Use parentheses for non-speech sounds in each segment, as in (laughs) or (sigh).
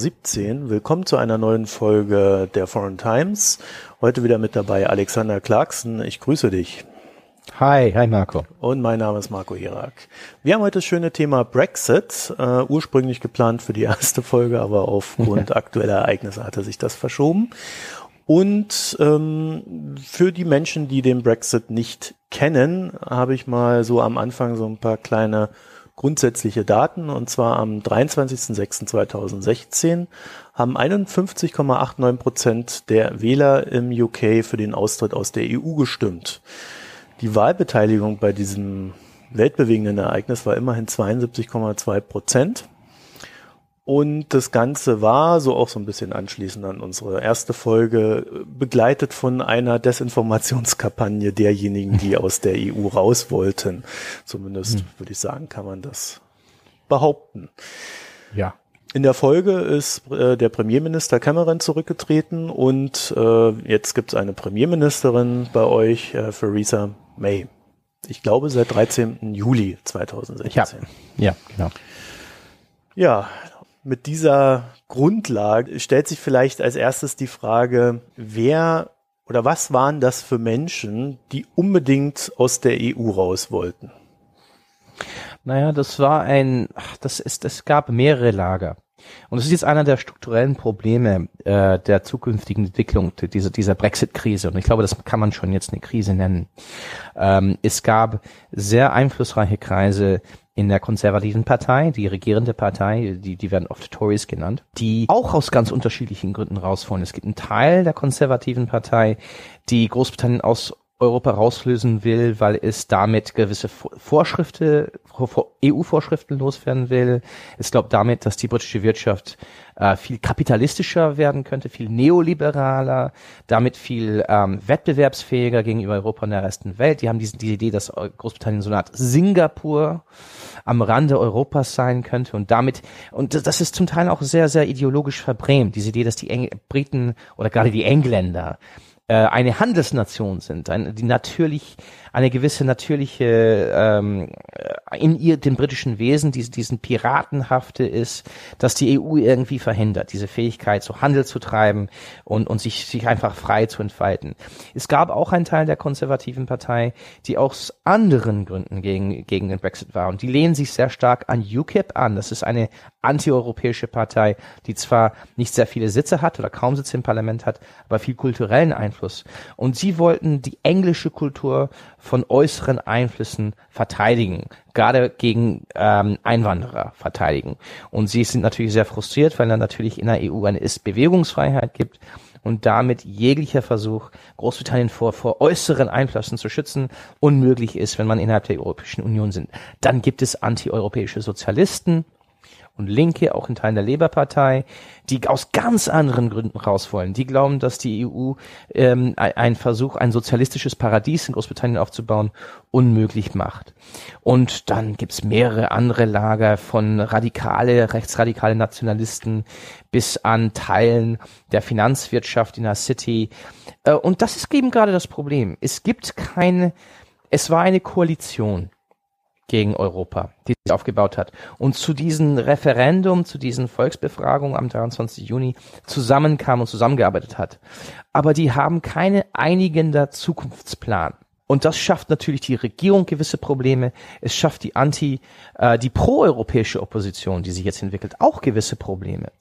2017. Willkommen zu einer neuen Folge der Foreign Times. Heute wieder mit dabei Alexander Clarkson. Ich grüße dich. Hi, hi Marco. Und mein Name ist Marco Hirak. Wir haben heute das schöne Thema Brexit, äh, ursprünglich geplant für die erste Folge, aber aufgrund (laughs) aktueller Ereignisse hatte sich das verschoben. Und ähm, für die Menschen, die den Brexit nicht kennen, habe ich mal so am Anfang so ein paar kleine grundsätzliche Daten. Und zwar am 23.06.2016 haben 51,89 Prozent der Wähler im UK für den Austritt aus der EU gestimmt. Die Wahlbeteiligung bei diesem weltbewegenden Ereignis war immerhin 72,2 Prozent. Und das Ganze war, so auch so ein bisschen anschließend an unsere erste Folge, begleitet von einer Desinformationskampagne derjenigen, die aus der EU raus wollten. Zumindest hm. würde ich sagen, kann man das behaupten. Ja. In der Folge ist äh, der Premierminister Cameron zurückgetreten und äh, jetzt gibt es eine Premierministerin bei euch, äh, Theresa May. Ich glaube seit 13. Juli 2016. Ja, ja genau. Ja, mit dieser Grundlage stellt sich vielleicht als erstes die Frage, wer oder was waren das für Menschen, die unbedingt aus der EU raus wollten? Naja, das war ein, das ist, es gab mehrere Lager. Und es ist jetzt einer der strukturellen Probleme äh, der zukünftigen Entwicklung dieser, dieser Brexit-Krise. Und ich glaube, das kann man schon jetzt eine Krise nennen. Ähm, es gab sehr einflussreiche Kreise in der konservativen Partei, die regierende Partei, die, die werden oft Tories genannt, die auch aus ganz unterschiedlichen Gründen rausfallen. Es gibt einen Teil der konservativen Partei, die Großbritannien aus Europa rauslösen will, weil es damit gewisse Vorschriften, EU-Vorschriften loswerden will. Es glaubt damit, dass die britische Wirtschaft äh, viel kapitalistischer werden könnte, viel neoliberaler, damit viel ähm, wettbewerbsfähiger gegenüber Europa und der resten Welt. Die haben diese, diese Idee, dass Großbritannien so eine Art Singapur am Rande Europas sein könnte und damit, und das ist zum Teil auch sehr, sehr ideologisch verbrämt, diese Idee, dass die Eng Briten oder gerade die Engländer äh, eine Handelsnation sind, die natürlich eine gewisse natürliche ähm, in ihr dem britischen Wesen diese, diesen Piratenhafte ist, dass die EU irgendwie verhindert, diese Fähigkeit, so Handel zu treiben und, und sich, sich einfach frei zu entfalten. Es gab auch einen Teil der konservativen Partei, die aus anderen Gründen gegen, gegen den Brexit war und die lehnen sich sehr stark an UKIP an. Das ist eine antieuropäische Partei, die zwar nicht sehr viele Sitze hat oder kaum Sitze im Parlament hat, aber viel kulturellen Einfluss. Und sie wollten die englische Kultur von äußeren Einflüssen verteidigen, gerade gegen ähm, Einwanderer verteidigen. Und sie sind natürlich sehr frustriert, weil dann natürlich in der EU eine Ist-Bewegungsfreiheit gibt und damit jeglicher Versuch, Großbritannien vor, vor äußeren Einflüssen zu schützen, unmöglich ist, wenn man innerhalb der Europäischen Union sind. Dann gibt es antieuropäische Sozialisten, und Linke, auch in Teilen der Labour-Partei, die aus ganz anderen Gründen raus wollen. Die glauben, dass die EU ähm, ein Versuch, ein sozialistisches Paradies in Großbritannien aufzubauen, unmöglich macht. Und dann gibt's mehrere andere Lager von radikale, rechtsradikale Nationalisten bis an Teilen der Finanzwirtschaft in der City. Äh, und das ist eben gerade das Problem. Es gibt keine, es war eine Koalition gegen Europa, die sich aufgebaut hat. Und zu diesem Referendum, zu diesen Volksbefragungen am 23. Juni zusammenkam und zusammengearbeitet hat. Aber die haben keine einigender Zukunftsplan. Und das schafft natürlich die Regierung gewisse Probleme. Es schafft die anti, äh, die proeuropäische Opposition, die sich jetzt entwickelt, auch gewisse Probleme.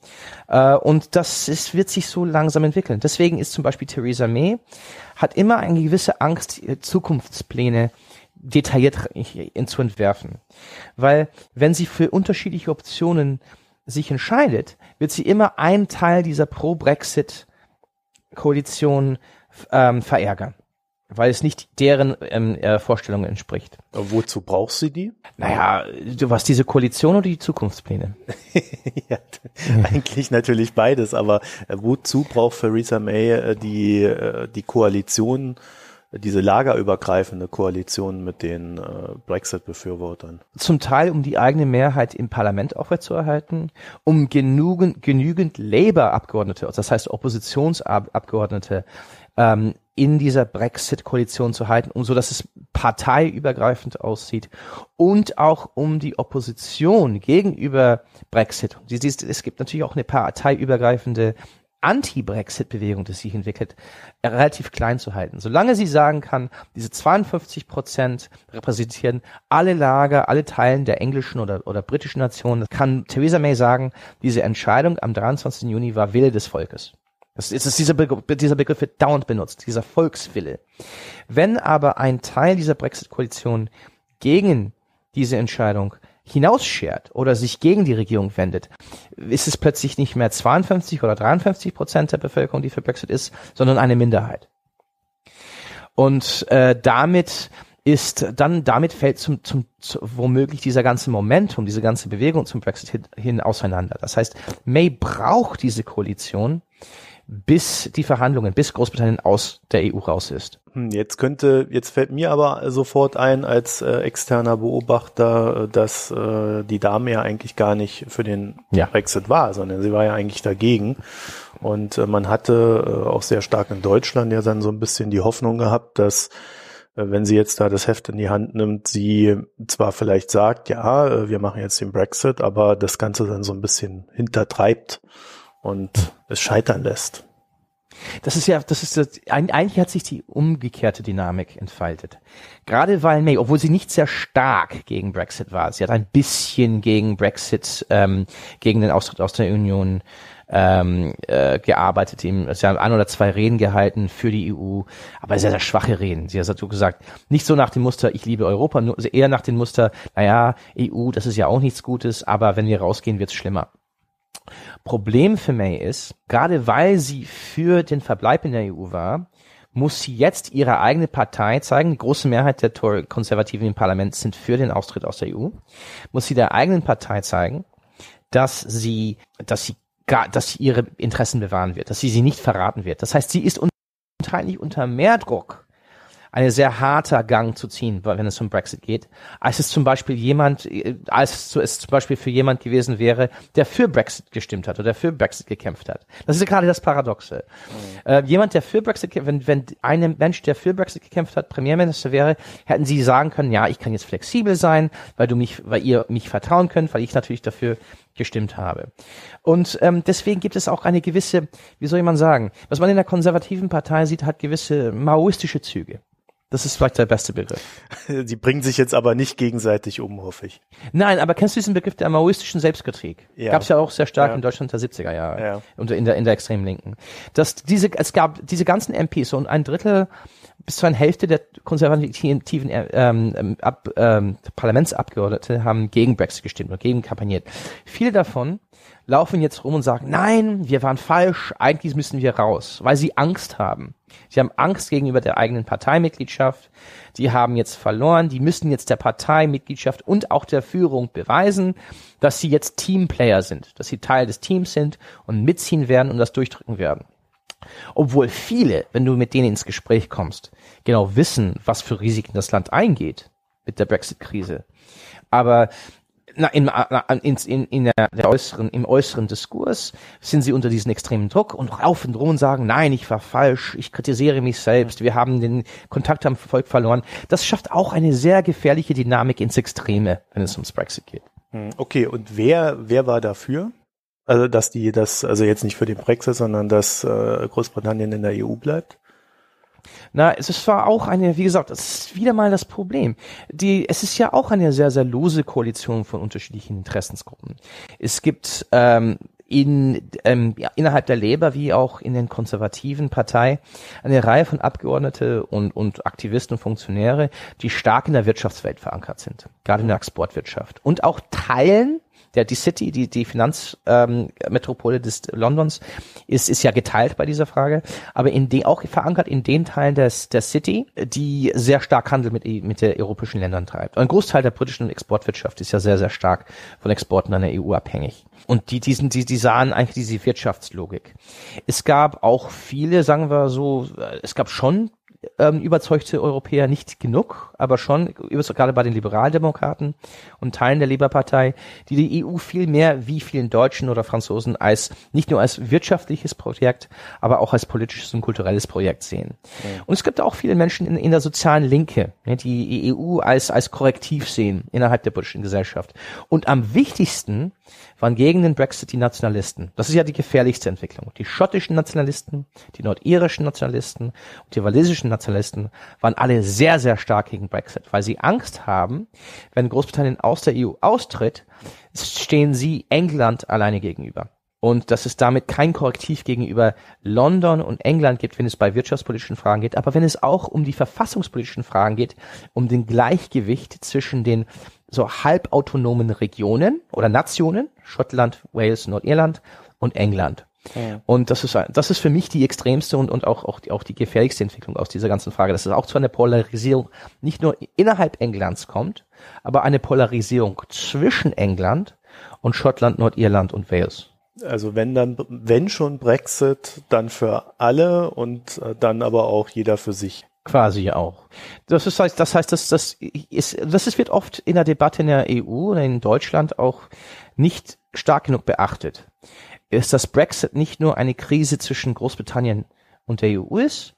Äh, und das ist, wird sich so langsam entwickeln. Deswegen ist zum Beispiel Theresa May hat immer eine gewisse Angst, Zukunftspläne detailliert zu entwerfen. Weil wenn sie für unterschiedliche Optionen sich entscheidet, wird sie immer einen Teil dieser Pro-Brexit-Koalition ähm, verärgern, weil es nicht deren ähm, äh, Vorstellungen entspricht. Aber wozu brauchst du die? Naja, du was diese Koalition oder die Zukunftspläne? (laughs) ja, eigentlich natürlich beides, aber äh, wozu braucht Theresa May äh, die, äh, die Koalition diese lagerübergreifende Koalition mit den äh, Brexit-Befürwortern? Zum Teil, um die eigene Mehrheit im Parlament aufrechtzuerhalten, um genügend, genügend Labour-Abgeordnete, das heißt Oppositionsabgeordnete, ähm, in dieser Brexit-Koalition zu halten, um so dass es parteiübergreifend aussieht und auch um die Opposition gegenüber Brexit. Es gibt natürlich auch eine parteiübergreifende Anti-Brexit-Bewegung, die sich entwickelt, relativ klein zu halten. Solange sie sagen kann, diese 52 Prozent repräsentieren alle Lager, alle Teilen der englischen oder, oder britischen Nation, kann Theresa May sagen, diese Entscheidung am 23. Juni war Wille des Volkes. Das ist, ist dieser, Begriff, dieser Begriff wird dauernd benutzt, dieser Volkswille. Wenn aber ein Teil dieser Brexit-Koalition gegen diese Entscheidung hinausschert oder sich gegen die Regierung wendet, ist es plötzlich nicht mehr 52 oder 53 Prozent der Bevölkerung, die für Brexit ist, sondern eine Minderheit. Und äh, damit ist dann damit fällt zum, zum, zum womöglich dieser ganze Momentum, diese ganze Bewegung zum Brexit hin, hin auseinander. Das heißt, May braucht diese Koalition, bis die Verhandlungen, bis Großbritannien aus der EU raus ist. Hm, jetzt könnte, jetzt fällt mir aber sofort ein als äh, externer Beobachter, äh, dass äh, die Dame ja eigentlich gar nicht für den ja. Brexit war, sondern sie war ja eigentlich dagegen. Und äh, man hatte äh, auch sehr stark in Deutschland ja dann so ein bisschen die Hoffnung gehabt, dass äh, wenn sie jetzt da das Heft in die Hand nimmt, sie zwar vielleicht sagt, ja, wir machen jetzt den Brexit, aber das Ganze dann so ein bisschen hintertreibt und es scheitern lässt. Das ist ja, das ist eigentlich hat sich die umgekehrte Dynamik entfaltet. Gerade weil May, obwohl sie nicht sehr stark gegen Brexit war, sie hat ein bisschen gegen Brexit, ähm, gegen den Austritt aus der Union ähm, äh, gearbeitet. Sie haben ein oder zwei Reden gehalten für die EU, aber sehr, sehr schwache Reden. Sie hat so gesagt, nicht so nach dem Muster, ich liebe Europa, nur, also eher nach dem Muster, naja, EU, das ist ja auch nichts Gutes, aber wenn wir rausgehen, wird's schlimmer. Problem für May ist, gerade weil sie für den Verbleib in der EU war, muss sie jetzt ihre eigene Partei zeigen. Die große Mehrheit der Konservativen im Parlament sind für den Austritt aus der EU. Muss sie der eigenen Partei zeigen, dass sie, dass sie gar, dass sie ihre Interessen bewahren wird, dass sie sie nicht verraten wird. Das heißt, sie ist unter, unter mehr Druck eine sehr harter Gang zu ziehen, wenn es um Brexit geht, als es zum Beispiel jemand, äh, als es zum Beispiel für jemand gewesen wäre, der für Brexit gestimmt hat oder für Brexit gekämpft hat. Das ist ja gerade das Paradoxe. Mhm. Äh, jemand, der für Brexit, wenn, wenn ein Mensch, der für Brexit gekämpft hat, Premierminister wäre, hätten sie sagen können, ja, ich kann jetzt flexibel sein, weil du mich, weil ihr mich vertrauen könnt, weil ich natürlich dafür gestimmt habe. Und ähm, deswegen gibt es auch eine gewisse, wie soll man sagen, was man in der konservativen Partei sieht, hat gewisse maoistische Züge. Das ist vielleicht der beste Begriff. (laughs) Sie bringen sich jetzt aber nicht gegenseitig um, hoffe ich. Nein, aber kennst du diesen Begriff der maoistischen Selbstkritik? Ja. Gab es ja auch sehr stark ja. in Deutschland der 70er Jahre ja. und in der, in der extremen Linken. Dass diese, es gab diese ganzen MPs und ein Drittel bis zu einer Hälfte der konservativen ähm, Ab, ähm, Parlamentsabgeordnete haben gegen Brexit gestimmt und gegen kampagniert. Viele davon laufen jetzt rum und sagen, nein, wir waren falsch, eigentlich müssen wir raus, weil sie Angst haben. Sie haben Angst gegenüber der eigenen Parteimitgliedschaft. Die haben jetzt verloren. Die müssen jetzt der Parteimitgliedschaft und auch der Führung beweisen, dass sie jetzt Teamplayer sind, dass sie Teil des Teams sind und mitziehen werden und das durchdrücken werden. Obwohl viele, wenn du mit denen ins Gespräch kommst, genau wissen, was für Risiken das Land eingeht mit der Brexit-Krise. Aber na, in, in, in, in der, der äußeren, im äußeren Diskurs sind sie unter diesem extremen Druck und rauf und rum sagen, nein, ich war falsch, ich kritisiere mich selbst, wir haben den Kontakt am Volk verloren. Das schafft auch eine sehr gefährliche Dynamik ins Extreme, wenn es ums Brexit geht. Hm, okay, und wer, wer war dafür? Also, dass die, das, also jetzt nicht für den Brexit, sondern dass äh, Großbritannien in der EU bleibt? Na, es zwar auch eine, wie gesagt, das ist wieder mal das Problem. Die, es ist ja auch eine sehr, sehr lose Koalition von unterschiedlichen Interessensgruppen. Es gibt ähm, in, ähm, ja, innerhalb der Labour wie auch in den konservativen Partei eine Reihe von Abgeordnete und, und Aktivisten und Funktionäre, die stark in der Wirtschaftswelt verankert sind, gerade in der Exportwirtschaft und auch teilen der die City, die die Finanzmetropole ähm, des Londons ist ist ja geteilt bei dieser Frage, aber in den auch verankert in den Teilen des der City, die sehr stark Handel mit mit der europäischen Ländern treibt. Ein Großteil der britischen Exportwirtschaft ist ja sehr sehr stark von Exporten an der EU abhängig. Und die diesen die die sahen eigentlich diese Wirtschaftslogik. Es gab auch viele, sagen wir so, es gab schon ähm, überzeugte Europäer nicht genug, aber schon, gerade bei den Liberaldemokraten und Teilen der Labour-Partei, die die EU viel mehr wie vielen Deutschen oder Franzosen als nicht nur als wirtschaftliches Projekt, aber auch als politisches und kulturelles Projekt sehen. Ja. Und es gibt auch viele Menschen in, in der sozialen Linke, ne, die EU als, als Korrektiv sehen innerhalb der politischen Gesellschaft. Und am wichtigsten waren gegen den Brexit die Nationalisten. Das ist ja die gefährlichste Entwicklung. Die schottischen Nationalisten, die nordirischen Nationalisten und die walisischen Nationalisten waren alle sehr, sehr stark gegen Brexit, weil sie Angst haben, wenn Großbritannien aus der EU austritt, stehen sie England alleine gegenüber. Und dass es damit kein Korrektiv gegenüber London und England gibt, wenn es bei wirtschaftspolitischen Fragen geht, aber wenn es auch um die verfassungspolitischen Fragen geht, um den Gleichgewicht zwischen den so halbautonomen Regionen oder Nationen, Schottland, Wales, Nordirland und England. Ja. Und das ist, das ist für mich die extremste und, und auch, auch, die, auch die gefährlichste Entwicklung aus dieser ganzen Frage, dass es auch zu einer Polarisierung nicht nur innerhalb Englands kommt, aber eine Polarisierung zwischen England und Schottland, Nordirland und Wales. Also wenn dann, wenn schon Brexit, dann für alle und äh, dann aber auch jeder für sich quasi auch. Das ist, das heißt, das, das ist, das ist, wird oft in der Debatte in der EU oder in Deutschland auch nicht stark genug beachtet. Ist, dass Brexit nicht nur eine Krise zwischen Großbritannien und der EU ist,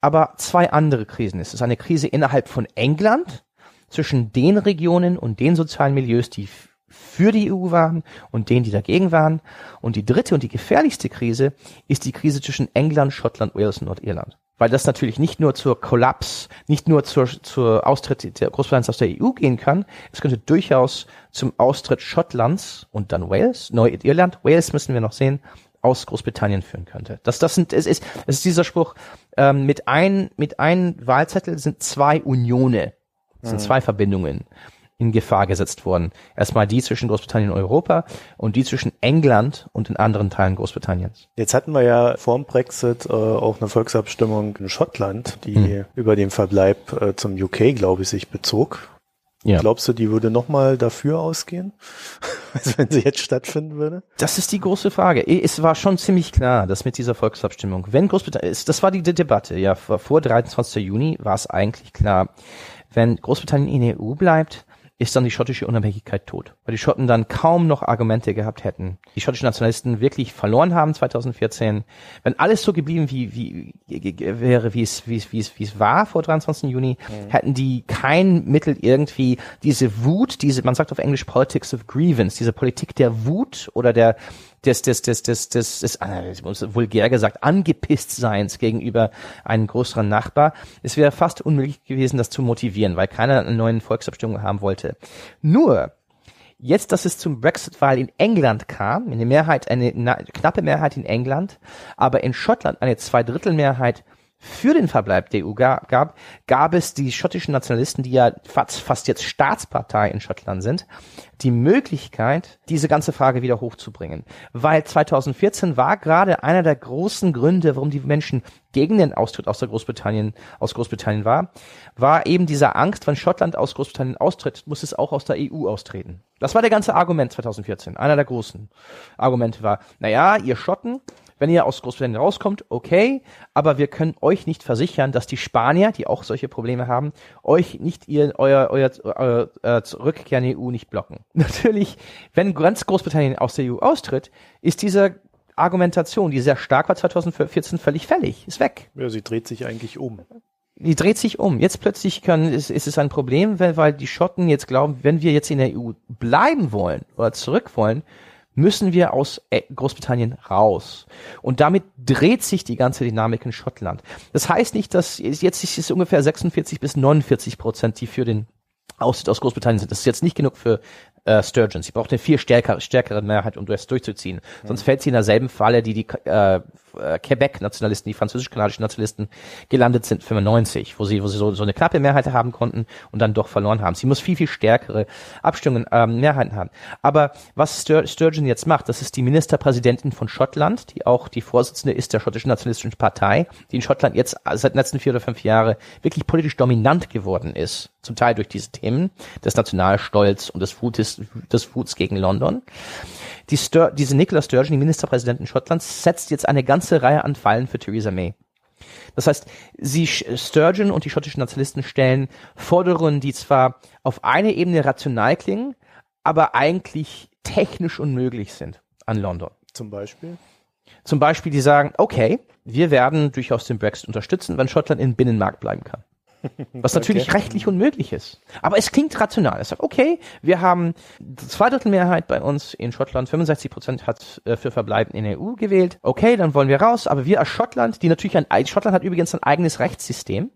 aber zwei andere Krisen ist. Es ist eine Krise innerhalb von England, zwischen den Regionen und den sozialen Milieus, die für die EU waren und denen, die dagegen waren. Und die dritte und die gefährlichste Krise ist die Krise zwischen England, Schottland, Wales und Nordirland weil das natürlich nicht nur zur Kollaps, nicht nur zur, zur Austritt der Großbritanniens aus der EU gehen kann, es könnte durchaus zum Austritt Schottlands und dann Wales, Nordirland, Wales müssen wir noch sehen, aus Großbritannien führen könnte. Das, das sind, es ist, es ist dieser Spruch, ähm, mit ein, mit ein Wahlzettel sind zwei Unione, sind mhm. zwei Verbindungen in Gefahr gesetzt worden. Erstmal die zwischen Großbritannien und Europa und die zwischen England und den anderen Teilen Großbritanniens. Jetzt hatten wir ja vor dem Brexit äh, auch eine Volksabstimmung in Schottland, die hm. über den Verbleib äh, zum UK, glaube ich, sich bezog. Ja. Glaubst du, die würde nochmal dafür ausgehen, (laughs) als wenn sie jetzt stattfinden würde? Das ist die große Frage. Es war schon ziemlich klar, dass mit dieser Volksabstimmung, wenn Großbritannien, das war die Debatte, ja, vor 23. Juni war es eigentlich klar, wenn Großbritannien in der EU bleibt, ist dann die schottische Unabhängigkeit tot. Weil die Schotten dann kaum noch Argumente gehabt hätten. Die schottischen Nationalisten wirklich verloren haben 2014. Wenn alles so geblieben wie, wie, wäre, wie es, wie es, wie es, wie es war vor 23. Juni, mhm. hätten die kein Mittel irgendwie diese Wut, diese, man sagt auf Englisch Politics of Grievance, diese Politik der Wut oder der, des, des, des, des, des, des äh, vulgär gesagt, angepisst Seins gegenüber einem größeren Nachbar. Es wäre fast unmöglich gewesen, das zu motivieren, weil keiner eine neue Volksabstimmung haben wollte. Nur, Jetzt, dass es zum Brexit-Wahl in England kam, eine Mehrheit, eine knappe Mehrheit in England, aber in Schottland eine Zweidrittelmehrheit für den Verbleib der EU gab, gab es die schottischen Nationalisten, die ja fast, fast jetzt Staatspartei in Schottland sind, die Möglichkeit, diese ganze Frage wieder hochzubringen. Weil 2014 war gerade einer der großen Gründe, warum die Menschen gegen den Austritt aus der Großbritannien, aus Großbritannien war, war eben diese Angst, wenn Schottland aus Großbritannien austritt, muss es auch aus der EU austreten. Das war der ganze Argument 2014. Einer der großen Argumente war, naja, ihr Schotten, wenn ihr aus Großbritannien rauskommt, okay, aber wir können euch nicht versichern, dass die Spanier, die auch solche Probleme haben, euch nicht ihr, euer, euer, euer äh, Rückkehr in die EU nicht blocken. (laughs) Natürlich, wenn ganz Großbritannien aus der EU austritt, ist diese Argumentation, die sehr stark war 2014, völlig fällig, ist weg. Ja, sie dreht sich eigentlich um. Die dreht sich um. Jetzt plötzlich können, ist, ist es ein Problem, weil, weil die Schotten jetzt glauben, wenn wir jetzt in der EU bleiben wollen oder zurück wollen, müssen wir aus äh, Großbritannien raus. Und damit dreht sich die ganze Dynamik in Schottland. Das heißt nicht, dass jetzt ist es ungefähr 46 bis 49 Prozent, die für den Austritt aus Großbritannien sind. Das ist jetzt nicht genug für äh, Sturgeon. Sie braucht eine viel stärker, stärkere Mehrheit, um das durchzuziehen. Mhm. Sonst fällt sie in derselben Falle, die die äh, äh, Quebec-Nationalisten, die französisch-kanadischen Nationalisten gelandet sind 95, wo sie, wo sie so, so eine knappe Mehrheit haben konnten und dann doch verloren haben. Sie muss viel, viel stärkere Abstimmungen, ähm, Mehrheiten haben. Aber was Stur Sturgeon jetzt macht, das ist die Ministerpräsidentin von Schottland, die auch die Vorsitzende ist der schottischen nationalistischen Partei, die in Schottland jetzt seit den letzten vier oder fünf Jahren wirklich politisch dominant geworden ist. Zum Teil durch diese Themen des Nationalstolz und des Wutes, des Wuts gegen London. Die Stur diese Nicola Sturgeon, die Ministerpräsidentin Schottlands, setzt jetzt eine ganze Reihe an Fallen für Theresa May. Das heißt, sie Sturgeon und die schottischen Nationalisten stellen Forderungen, die zwar auf eine Ebene rational klingen, aber eigentlich technisch unmöglich sind an London. Zum Beispiel? Zum Beispiel, die sagen, okay, wir werden durchaus den Brexit unterstützen, wenn Schottland im Binnenmarkt bleiben kann. Was natürlich okay. rechtlich unmöglich ist. Aber es klingt rational. Es sagt, okay, wir haben zwei Drittel Mehrheit bei uns in Schottland, 65 Prozent hat äh, für Verbleiben in der EU gewählt. Okay, dann wollen wir raus, aber wir als Schottland, die natürlich ein, Schottland hat übrigens ein eigenes Rechtssystem,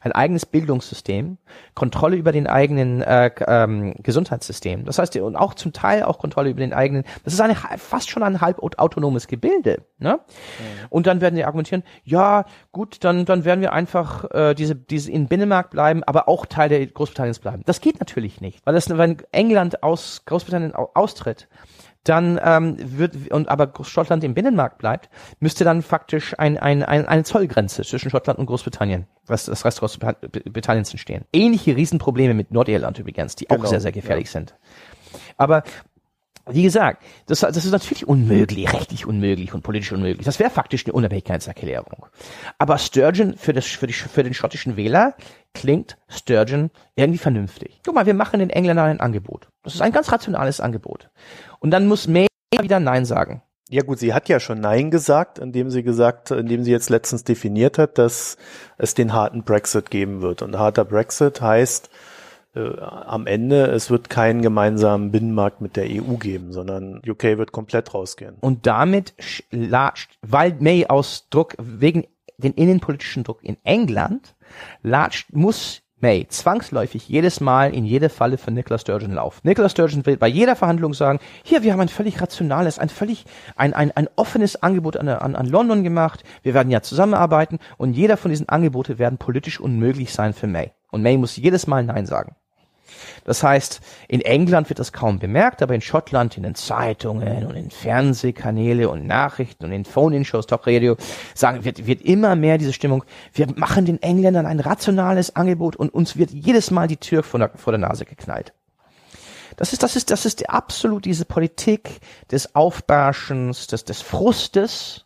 ein eigenes Bildungssystem, Kontrolle über den eigenen äh, ähm, Gesundheitssystem. Das heißt, und auch zum Teil auch Kontrolle über den eigenen, das ist eine fast schon ein halb autonomes Gebilde. Ne? Mhm. Und dann werden sie argumentieren, ja, gut, dann, dann werden wir einfach äh, diese, diese in Binnenmarkt bleiben, aber auch Teil der Großbritanniens bleiben. Das geht natürlich nicht, weil das, wenn England aus Großbritannien austritt, dann ähm, wird und aber Schottland im Binnenmarkt bleibt, müsste dann faktisch ein, ein, ein, eine Zollgrenze zwischen Schottland und Großbritannien, was das Rest Großbritanniens entstehen. Ähnliche Riesenprobleme mit Nordirland übrigens, die genau, auch sehr, sehr gefährlich ja. sind. Aber wie gesagt, das, das ist natürlich unmöglich, rechtlich unmöglich und politisch unmöglich. Das wäre faktisch eine Unabhängigkeitserklärung. Aber Sturgeon für, das, für, die, für den schottischen Wähler klingt Sturgeon irgendwie vernünftig. Guck mal, wir machen den Engländern ein Angebot. Das ist ein ganz rationales Angebot. Und dann muss May wieder Nein sagen. Ja gut, sie hat ja schon Nein gesagt, indem sie gesagt, indem sie jetzt letztens definiert hat, dass es den harten Brexit geben wird. Und harter Brexit heißt äh, am Ende, es wird keinen gemeinsamen Binnenmarkt mit der EU geben, sondern UK wird komplett rausgehen. Und damit weil May aus Druck, wegen den innenpolitischen Druck in England, latscht, muss May zwangsläufig jedes Mal in jede Falle von Nicola Sturgeon laufen. Nicola Sturgeon will bei jeder Verhandlung sagen, hier, wir haben ein völlig rationales, ein völlig, ein, ein, ein offenes Angebot an, an, an London gemacht, wir werden ja zusammenarbeiten und jeder von diesen Angebote werden politisch unmöglich sein für May. Und May muss jedes Mal Nein sagen. Das heißt, in England wird das kaum bemerkt, aber in Schottland, in den Zeitungen und in Fernsehkanäle und Nachrichten und in Phone-In-Shows, Talk-Radio, sagen, wird, wird immer mehr diese Stimmung, wir machen den Engländern ein rationales Angebot und uns wird jedes Mal die Tür vor der, vor der Nase geknallt. Das ist, das ist, das ist absolut diese Politik des Aufbarschens, des, des Frustes,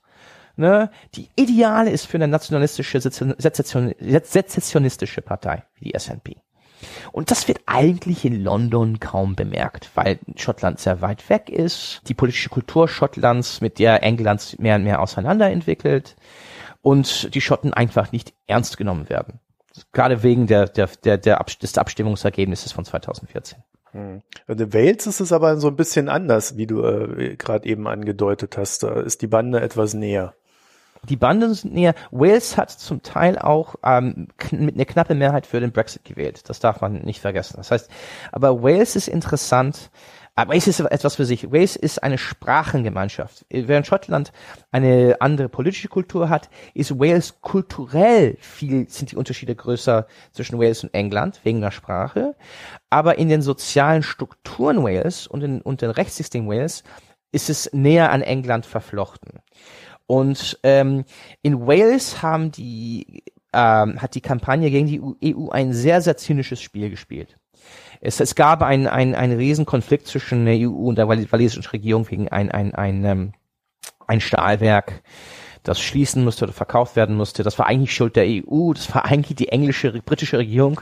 ne, die ideale ist für eine nationalistische, sezessionistische Partei wie die SNP. Und das wird eigentlich in London kaum bemerkt, weil Schottland sehr weit weg ist, die politische Kultur Schottlands mit der Englands mehr und mehr auseinanderentwickelt und die Schotten einfach nicht ernst genommen werden. Gerade wegen der, der, der, der Ab des Abstimmungsergebnisses von 2014. Hm. In Wales ist es aber so ein bisschen anders, wie du äh, gerade eben angedeutet hast. Da ist die Bande etwas näher. Die Banden sind näher. Wales hat zum Teil auch ähm, mit einer knappen Mehrheit für den Brexit gewählt. Das darf man nicht vergessen. Das heißt, aber Wales ist interessant. Aber Wales ist etwas für sich. Wales ist eine Sprachengemeinschaft. Während Schottland eine andere politische Kultur hat, ist Wales kulturell viel, sind die Unterschiede größer zwischen Wales und England wegen der Sprache. Aber in den sozialen Strukturen Wales und in, und den Rechtssystem Wales ist es näher an England verflochten. Und ähm, in Wales haben die ähm, hat die Kampagne gegen die EU ein sehr, sehr zynisches Spiel gespielt. Es, es gab einen ein, ein Riesenkonflikt zwischen der EU und der walisischen Regierung wegen ein, ein, ein, ähm, ein Stahlwerk, das schließen musste oder verkauft werden musste. Das war eigentlich Schuld der EU. Das war eigentlich die englische, britische Regierung,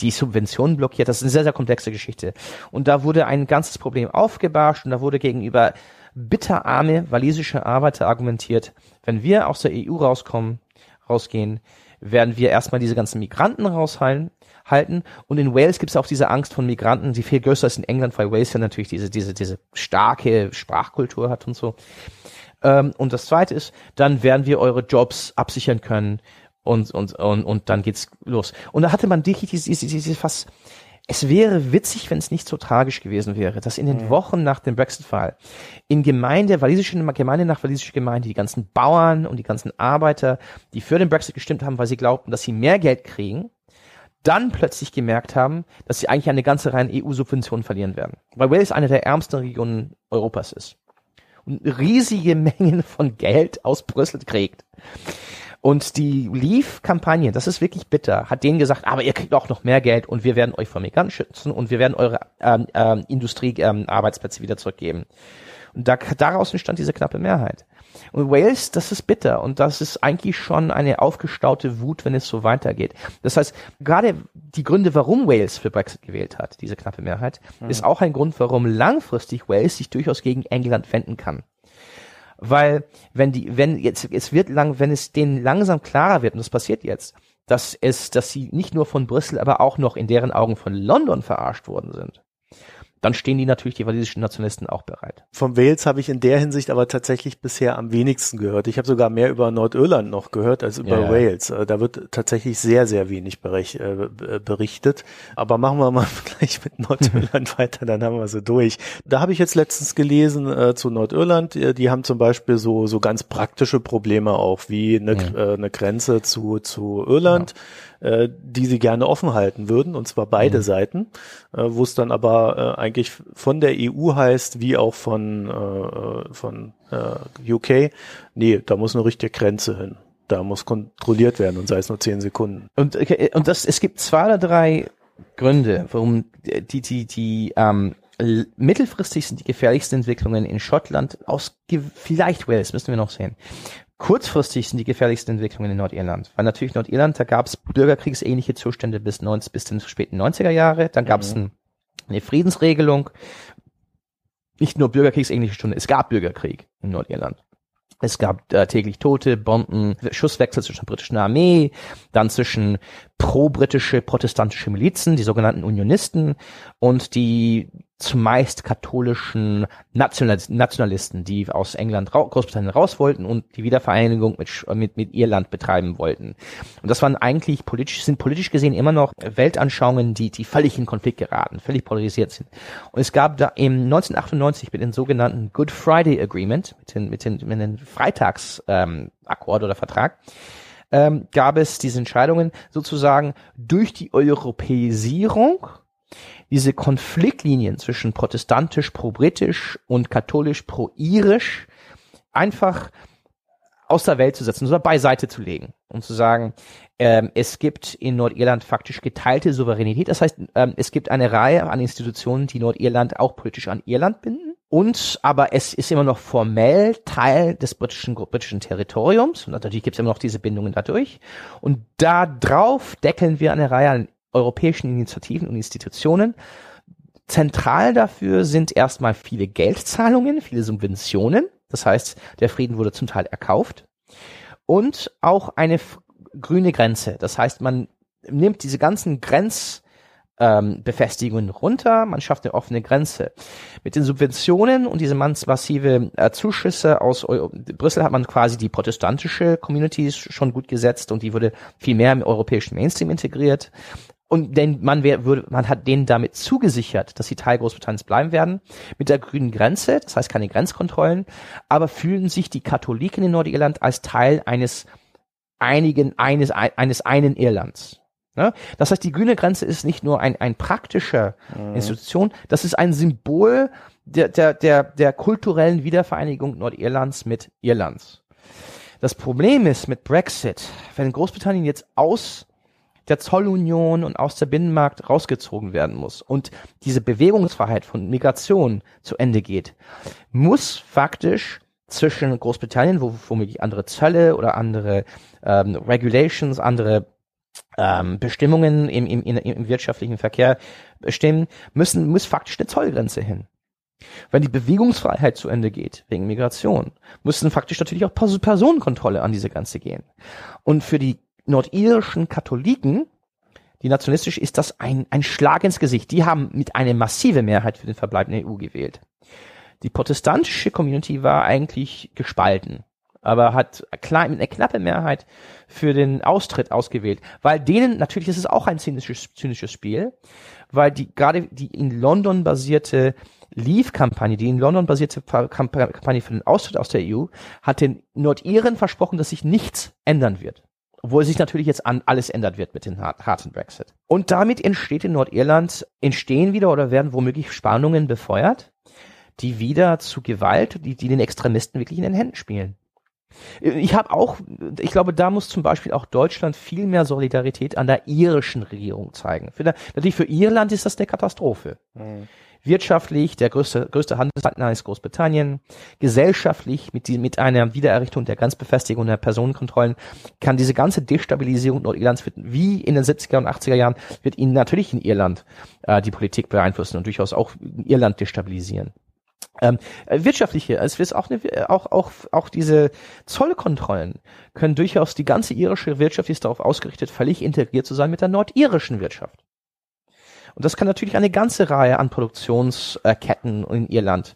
die Subventionen blockiert. Das ist eine sehr, sehr komplexe Geschichte. Und da wurde ein ganzes Problem aufgebarscht und da wurde gegenüber bitterarme walisische Arbeiter argumentiert, wenn wir aus der EU rauskommen, rausgehen, werden wir erstmal diese ganzen Migranten raushalten, halten. Und in Wales gibt es auch diese Angst von Migranten, die viel größer ist in England, weil Wales ja natürlich diese, diese, diese starke Sprachkultur hat und so. Ähm, und das zweite ist, dann werden wir eure Jobs absichern können und, und, und, und dann geht's los. Und da hatte man wirklich diese, diese, diese fast es wäre witzig, wenn es nicht so tragisch gewesen wäre, dass in den mhm. Wochen nach dem Brexit-Fall in Gemeinde, walisische Gemeinde nach walisische Gemeinde, die ganzen Bauern und die ganzen Arbeiter, die für den Brexit gestimmt haben, weil sie glaubten, dass sie mehr Geld kriegen, dann plötzlich gemerkt haben, dass sie eigentlich eine ganze Reihe EU-Subventionen verlieren werden. Weil Wales eine der ärmsten Regionen Europas ist. Und riesige Mengen von Geld aus Brüssel kriegt. Und die Leave-Kampagne, das ist wirklich bitter, hat denen gesagt, aber ihr kriegt auch noch mehr Geld und wir werden euch vor Migranten schützen und wir werden eure ähm, ähm, Industrie-Arbeitsplätze ähm, wieder zurückgeben. Und da, daraus entstand diese knappe Mehrheit. Und Wales, das ist bitter und das ist eigentlich schon eine aufgestaute Wut, wenn es so weitergeht. Das heißt, gerade die Gründe, warum Wales für Brexit gewählt hat, diese knappe Mehrheit, mhm. ist auch ein Grund, warum langfristig Wales sich durchaus gegen England wenden kann. Weil, wenn die, wenn jetzt, es wird lang, wenn es denen langsam klarer wird, und das passiert jetzt, dass es, dass sie nicht nur von Brüssel, aber auch noch in deren Augen von London verarscht worden sind, dann stehen die natürlich, die walisischen Nationalisten, auch bereit. Vom Wales habe ich in der Hinsicht aber tatsächlich bisher am wenigsten gehört. Ich habe sogar mehr über Nordirland noch gehört als über ja, Wales. Äh, da wird tatsächlich sehr, sehr wenig äh, berichtet. Aber machen wir mal (laughs) gleich mit Nordirland (laughs) weiter, dann haben wir so durch. Da habe ich jetzt letztens gelesen äh, zu Nordirland, die, die haben zum Beispiel so, so ganz praktische Probleme auch, wie eine, ja. äh, eine Grenze zu, zu Irland. Ja äh, die sie gerne offen halten würden, und zwar beide mhm. Seiten, äh, wo es dann aber äh, eigentlich von der EU heißt, wie auch von, äh, von äh, UK, nee, da muss eine richtige Grenze hin. Da muss kontrolliert werden und sei es nur zehn Sekunden. Und, okay, und das, es gibt zwei oder drei Gründe, warum die, die, die ähm, mittelfristig sind die gefährlichsten Entwicklungen in Schottland aus vielleicht Wales, müssen wir noch sehen. Kurzfristig sind die gefährlichsten Entwicklungen in Nordirland, weil natürlich Nordirland, da gab es bürgerkriegsähnliche Zustände bis, 90, bis den späten 90er Jahre, dann gab es mhm. ein, eine Friedensregelung, nicht nur bürgerkriegsähnliche Stunde, es gab Bürgerkrieg in Nordirland. Es gab äh, täglich Tote, Bomben, Schusswechsel zwischen der britischen Armee, dann zwischen pro-britische protestantische Milizen, die sogenannten Unionisten und die zumeist katholischen Nationalisten, die aus England, Großbritannien raus wollten und die Wiedervereinigung mit, mit, mit Irland betreiben wollten. Und das waren eigentlich politisch, sind politisch gesehen immer noch Weltanschauungen, die, die völlig in Konflikt geraten, völlig polarisiert sind. Und es gab da im 1998 mit dem sogenannten Good Friday Agreement, mit den, mit den, mit den Freitags, ähm, Akkord oder Vertrag, ähm, gab es diese Entscheidungen sozusagen durch die Europäisierung diese Konfliktlinien zwischen protestantisch pro-britisch und katholisch pro-irisch einfach aus der Welt zu setzen oder beiseite zu legen und zu sagen, ähm, es gibt in Nordirland faktisch geteilte Souveränität. Das heißt, ähm, es gibt eine Reihe an Institutionen, die Nordirland auch politisch an Irland binden. Und aber es ist immer noch formell Teil des britischen, britischen Territoriums. Und natürlich gibt es immer noch diese Bindungen dadurch. Und da drauf deckeln wir eine Reihe an europäischen Initiativen und Institutionen. Zentral dafür sind erstmal viele Geldzahlungen, viele Subventionen. Das heißt, der Frieden wurde zum Teil erkauft. Und auch eine grüne Grenze. Das heißt, man nimmt diese ganzen Grenz, ähm, runter, man schafft eine offene Grenze. Mit den Subventionen und diese massive äh, Zuschüsse aus Eu Brüssel hat man quasi die protestantische Community schon gut gesetzt und die wurde viel mehr im europäischen Mainstream integriert. Und denn man, wär, würde, man hat denen damit zugesichert, dass sie Teil Großbritanniens bleiben werden, mit der grünen Grenze, das heißt keine Grenzkontrollen, aber fühlen sich die Katholiken in Nordirland als Teil eines einigen, eines, eines einen Irlands. Ne? Das heißt, die grüne Grenze ist nicht nur ein, ein praktischer mhm. Institution, das ist ein Symbol der, der, der, der kulturellen Wiedervereinigung Nordirlands mit Irlands. Das Problem ist mit Brexit, wenn Großbritannien jetzt aus der Zollunion und aus der Binnenmarkt rausgezogen werden muss und diese Bewegungsfreiheit von Migration zu Ende geht, muss faktisch zwischen Großbritannien, wo womöglich andere Zölle oder andere ähm, Regulations, andere ähm, Bestimmungen im, im, im wirtschaftlichen Verkehr bestimmen, müssen, muss faktisch eine Zollgrenze hin. Wenn die Bewegungsfreiheit zu Ende geht, wegen Migration, müssen faktisch natürlich auch Personenkontrolle an diese Grenze gehen. Und für die nordirischen Katholiken, die nationalistisch ist das ein, ein Schlag ins Gesicht. Die haben mit einer massive Mehrheit für den Verbleib in der EU gewählt. Die protestantische Community war eigentlich gespalten, aber hat klein, mit einer knappen Mehrheit für den Austritt ausgewählt, weil denen, natürlich ist es auch ein zynisches, zynisches Spiel, weil die, gerade die in London basierte Leave-Kampagne, die in London basierte Kampagne für den Austritt aus der EU, hat den Nordiren versprochen, dass sich nichts ändern wird. Obwohl sich natürlich jetzt an alles ändert wird mit dem harten Brexit. Und damit entsteht in Nordirland, entstehen wieder oder werden womöglich Spannungen befeuert, die wieder zu Gewalt, die, die den Extremisten wirklich in den Händen spielen. Ich habe auch, ich glaube, da muss zum Beispiel auch Deutschland viel mehr Solidarität an der irischen Regierung zeigen. Für, natürlich für Irland ist das eine Katastrophe. Mhm. Wirtschaftlich, der größte, größte Handelspartner ist Großbritannien. Gesellschaftlich, mit, die, mit einer Wiedererrichtung der Grenzbefestigung der Personenkontrollen, kann diese ganze Destabilisierung Nordirlands, wie in den 70er und 80er Jahren, wird ihnen natürlich in Irland äh, die Politik beeinflussen und durchaus auch Irland destabilisieren. Ähm, äh, wirtschaftliche, es ist auch, auch, auch, auch diese Zollkontrollen können durchaus die ganze irische Wirtschaft ist darauf ausgerichtet, völlig integriert zu sein mit der nordirischen Wirtschaft. Und das kann natürlich eine ganze Reihe an Produktionsketten in Irland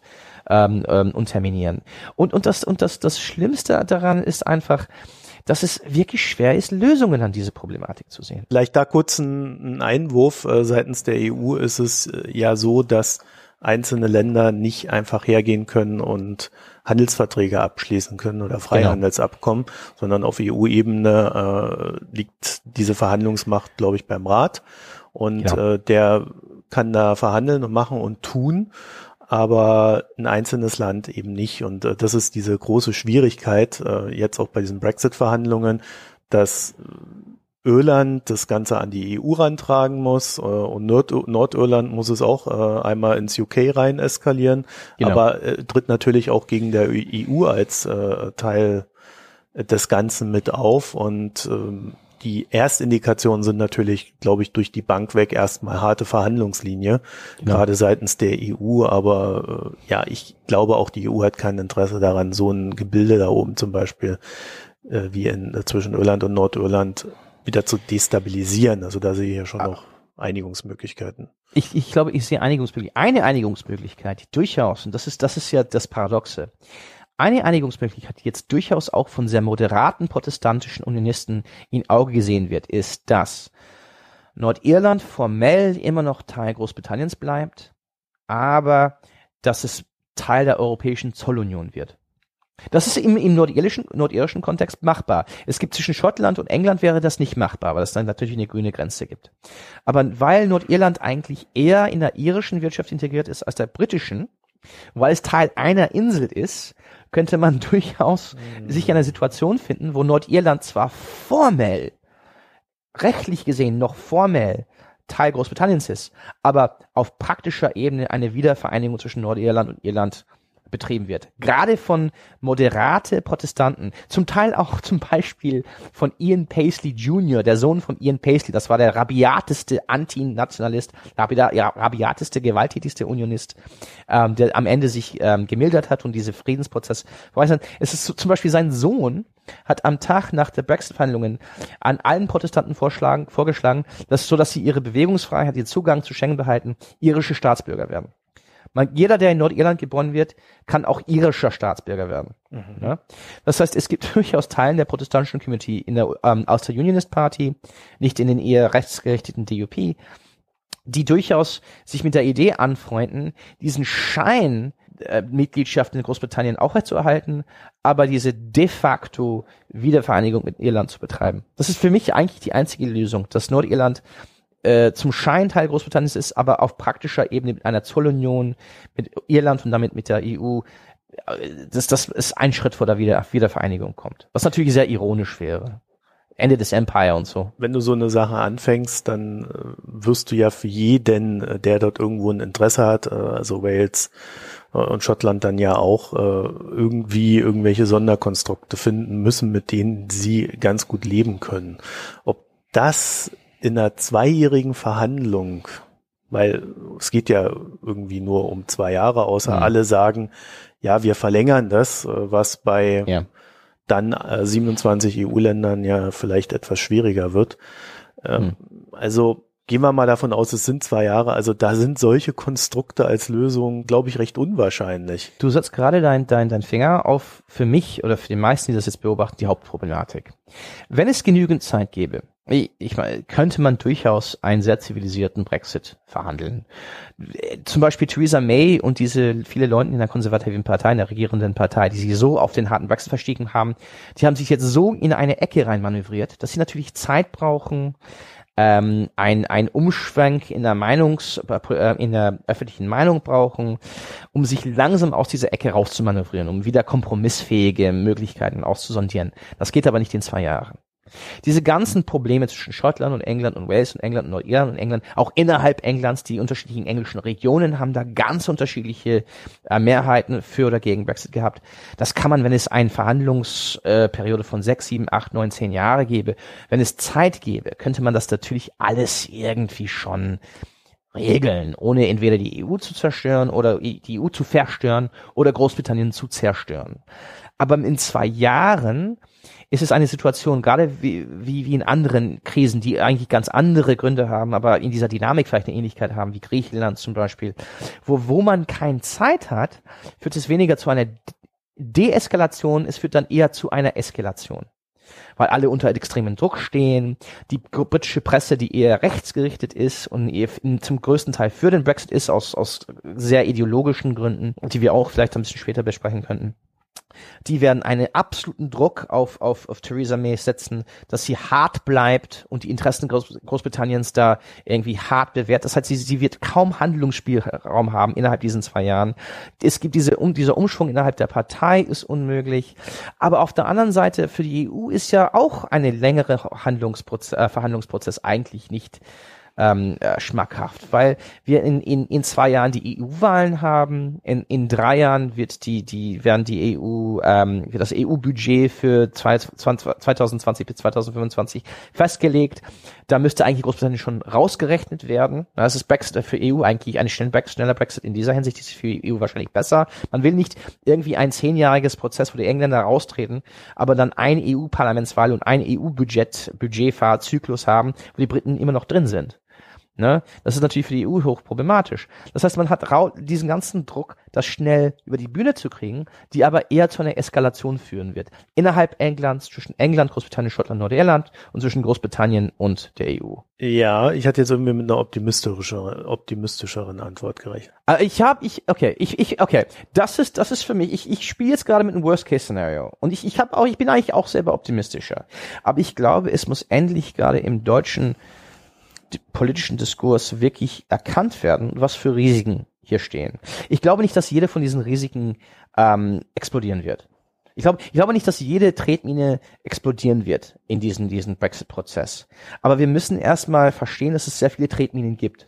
ähm, ähm, unterminieren. Und, und, das, und das, das Schlimmste daran ist einfach, dass es wirklich schwer ist, Lösungen an diese Problematik zu sehen. Vielleicht da kurz ein, ein Einwurf. Äh, seitens der EU ist es äh, ja so, dass einzelne Länder nicht einfach hergehen können und Handelsverträge abschließen können oder genau. Freihandelsabkommen, genau. sondern auf EU-Ebene äh, liegt diese Verhandlungsmacht, glaube ich, beim Rat. Und genau. äh, der kann da verhandeln und machen und tun, aber ein einzelnes Land eben nicht. Und äh, das ist diese große Schwierigkeit, äh, jetzt auch bei diesen Brexit-Verhandlungen, dass Irland das Ganze an die EU rantragen muss äh, und Nord Nordirland muss es auch äh, einmal ins UK rein eskalieren, genau. aber äh, tritt natürlich auch gegen der EU als äh, Teil des Ganzen mit auf und ähm, die Erstindikationen sind natürlich, glaube ich, durch die Bank weg erstmal harte Verhandlungslinie, genau. gerade seitens der EU. Aber äh, ja, ich glaube auch, die EU hat kein Interesse daran, so ein Gebilde da oben zum Beispiel äh, wie in, äh, zwischen Irland und Nordirland wieder zu destabilisieren. Also da sehe ich ja schon ah. noch Einigungsmöglichkeiten. Ich, ich glaube, ich sehe Einigungsmöglichkeiten. Eine Einigungsmöglichkeit, die durchaus, und das ist, das ist ja das Paradoxe, eine Einigungsmöglichkeit, die jetzt durchaus auch von sehr moderaten protestantischen Unionisten in Auge gesehen wird, ist, dass Nordirland formell immer noch Teil Großbritanniens bleibt, aber dass es Teil der Europäischen Zollunion wird. Das ist im, im nordirischen, nordirischen Kontext machbar. Es gibt zwischen Schottland und England wäre das nicht machbar, weil es dann natürlich eine grüne Grenze gibt. Aber weil Nordirland eigentlich eher in der irischen Wirtschaft integriert ist als der britischen, weil es Teil einer Insel ist, könnte man (laughs) durchaus mhm. sich in einer Situation finden, wo Nordirland zwar formell, rechtlich gesehen noch formell Teil Großbritanniens ist, aber auf praktischer Ebene eine Wiedervereinigung zwischen Nordirland und Irland betrieben wird. Gerade von moderate Protestanten, zum Teil auch zum Beispiel von Ian Paisley Jr., der Sohn von Ian Paisley, das war der rabiateste Antinationalist, rabiateste, gewalttätigste Unionist, ähm, der am Ende sich ähm, gemildert hat und diese Friedensprozess verweist. Es ist so, zum Beispiel sein Sohn, hat am Tag nach der Brexit-Verhandlungen an allen Protestanten vorschlagen, vorgeschlagen, dass so, dass sie ihre Bewegungsfreiheit, ihren Zugang zu Schengen behalten, irische Staatsbürger werden. Man, jeder, der in Nordirland geboren wird, kann auch irischer Staatsbürger werden. Mhm. Ja? Das heißt, es gibt (laughs) durchaus Teilen der protestantischen Community in der, ähm, aus der Unionist Party, nicht in den eher rechtsgerichteten DUP, die durchaus sich mit der Idee anfreunden, diesen Schein äh, Mitgliedschaft in Großbritannien aufrechtzuerhalten, aber diese de facto Wiedervereinigung mit Irland zu betreiben. Das ist für mich eigentlich die einzige Lösung, dass Nordirland äh, zum Schein Teil Großbritanniens ist, aber auf praktischer Ebene mit einer Zollunion, mit Irland und damit mit der EU, äh, dass das ist ein Schritt vor der Wieder Wiedervereinigung kommt. Was natürlich sehr ironisch wäre. Ende des Empire und so. Wenn du so eine Sache anfängst, dann äh, wirst du ja für jeden, äh, der dort irgendwo ein Interesse hat, also Wales und Schottland dann ja auch irgendwie irgendwelche Sonderkonstrukte finden müssen, mit denen sie ganz gut leben können. Ob das in einer zweijährigen Verhandlung, weil es geht ja irgendwie nur um zwei Jahre, außer mhm. alle sagen, ja, wir verlängern das, äh, was bei ja. dann 27 äh, EU-Ländern ja vielleicht etwas schwieriger wird. Ähm, mhm. Also gehen wir mal davon aus, es sind zwei Jahre. Also da sind solche Konstrukte als Lösung, glaube ich, recht unwahrscheinlich. Du setzt gerade dein, dein, dein Finger auf für mich oder für die meisten, die das jetzt beobachten, die Hauptproblematik. Wenn es genügend Zeit gäbe, ich meine, könnte man durchaus einen sehr zivilisierten Brexit verhandeln. Zum Beispiel Theresa May und diese viele Leute in der konservativen Partei, in der regierenden Partei, die sich so auf den harten Brexit verstiegen haben, die haben sich jetzt so in eine Ecke rein manövriert, dass sie natürlich Zeit brauchen, ähm, ein, ein Umschwenk in der Meinungs, äh, in der öffentlichen Meinung brauchen, um sich langsam aus dieser Ecke rauszumanövrieren, um wieder kompromissfähige Möglichkeiten auszusondieren. Das geht aber nicht in zwei Jahren. Diese ganzen Probleme zwischen Schottland und England und Wales und England und Nordirland und England, auch innerhalb Englands, die unterschiedlichen englischen Regionen haben da ganz unterschiedliche äh, Mehrheiten für oder gegen Brexit gehabt. Das kann man, wenn es eine Verhandlungsperiode äh, von sechs, sieben, acht, neun, zehn Jahre gäbe, wenn es Zeit gäbe, könnte man das natürlich alles irgendwie schon regeln, ohne entweder die EU zu zerstören oder die EU zu verstören oder Großbritannien zu zerstören. Aber in zwei Jahren ist es eine Situation, gerade wie, wie, wie in anderen Krisen, die eigentlich ganz andere Gründe haben, aber in dieser Dynamik vielleicht eine Ähnlichkeit haben, wie Griechenland zum Beispiel, wo, wo man keine Zeit hat, führt es weniger zu einer Deeskalation, es führt dann eher zu einer Eskalation. Weil alle unter extremen Druck stehen, die britische Presse, die eher rechtsgerichtet ist und zum größten Teil für den Brexit ist, aus, aus sehr ideologischen Gründen, die wir auch vielleicht ein bisschen später besprechen könnten die werden einen absoluten Druck auf, auf, auf Theresa May setzen, dass sie hart bleibt und die Interessen Groß, Großbritanniens da irgendwie hart bewährt. Das heißt, sie, sie wird kaum Handlungsspielraum haben innerhalb diesen zwei Jahren. Es gibt diese, um, dieser Umschwung innerhalb der Partei ist unmöglich. Aber auf der anderen Seite, für die EU ist ja auch eine längere Handlungsprozess, äh, Verhandlungsprozess eigentlich nicht ähm, äh, schmackhaft, weil wir in, in, in zwei Jahren die EU-Wahlen haben, in, in drei Jahren wird die, die, werden die EU, ähm, wird das EU-Budget für 2020 bis 2025 festgelegt. Da müsste eigentlich Großbritannien schon rausgerechnet werden. Das ist Brexit für EU eigentlich ein schneller Brexit in dieser Hinsicht ist für die EU wahrscheinlich besser. Man will nicht irgendwie ein zehnjähriges Prozess, wo die Engländer raustreten, aber dann ein EU-Parlamentswahl und ein EU-Budget, Budgetfahrzyklus haben, wo die Briten immer noch drin sind. Ne? Das ist natürlich für die EU hochproblematisch. Das heißt, man hat diesen ganzen Druck, das schnell über die Bühne zu kriegen, die aber eher zu einer Eskalation führen wird. Innerhalb Englands, zwischen England, Großbritannien, Schottland, Nordirland und zwischen Großbritannien und der EU. Ja, ich hatte jetzt irgendwie mit einer optimistischeren, optimistischeren Antwort gerechnet. Äh, ich habe, ich, okay, ich, ich, okay, das ist, das ist für mich. Ich, ich spiele jetzt gerade mit einem Worst-Case-Szenario und ich, ich habe auch, ich bin eigentlich auch selber optimistischer. Aber ich glaube, es muss endlich gerade im deutschen politischen Diskurs wirklich erkannt werden, was für Risiken hier stehen. Ich glaube nicht, dass jede von diesen Risiken ähm, explodieren wird. Ich glaube, ich glaube nicht, dass jede Tretmine explodieren wird in diesem, diesem Brexit-Prozess. Aber wir müssen erstmal verstehen, dass es sehr viele Tretminen gibt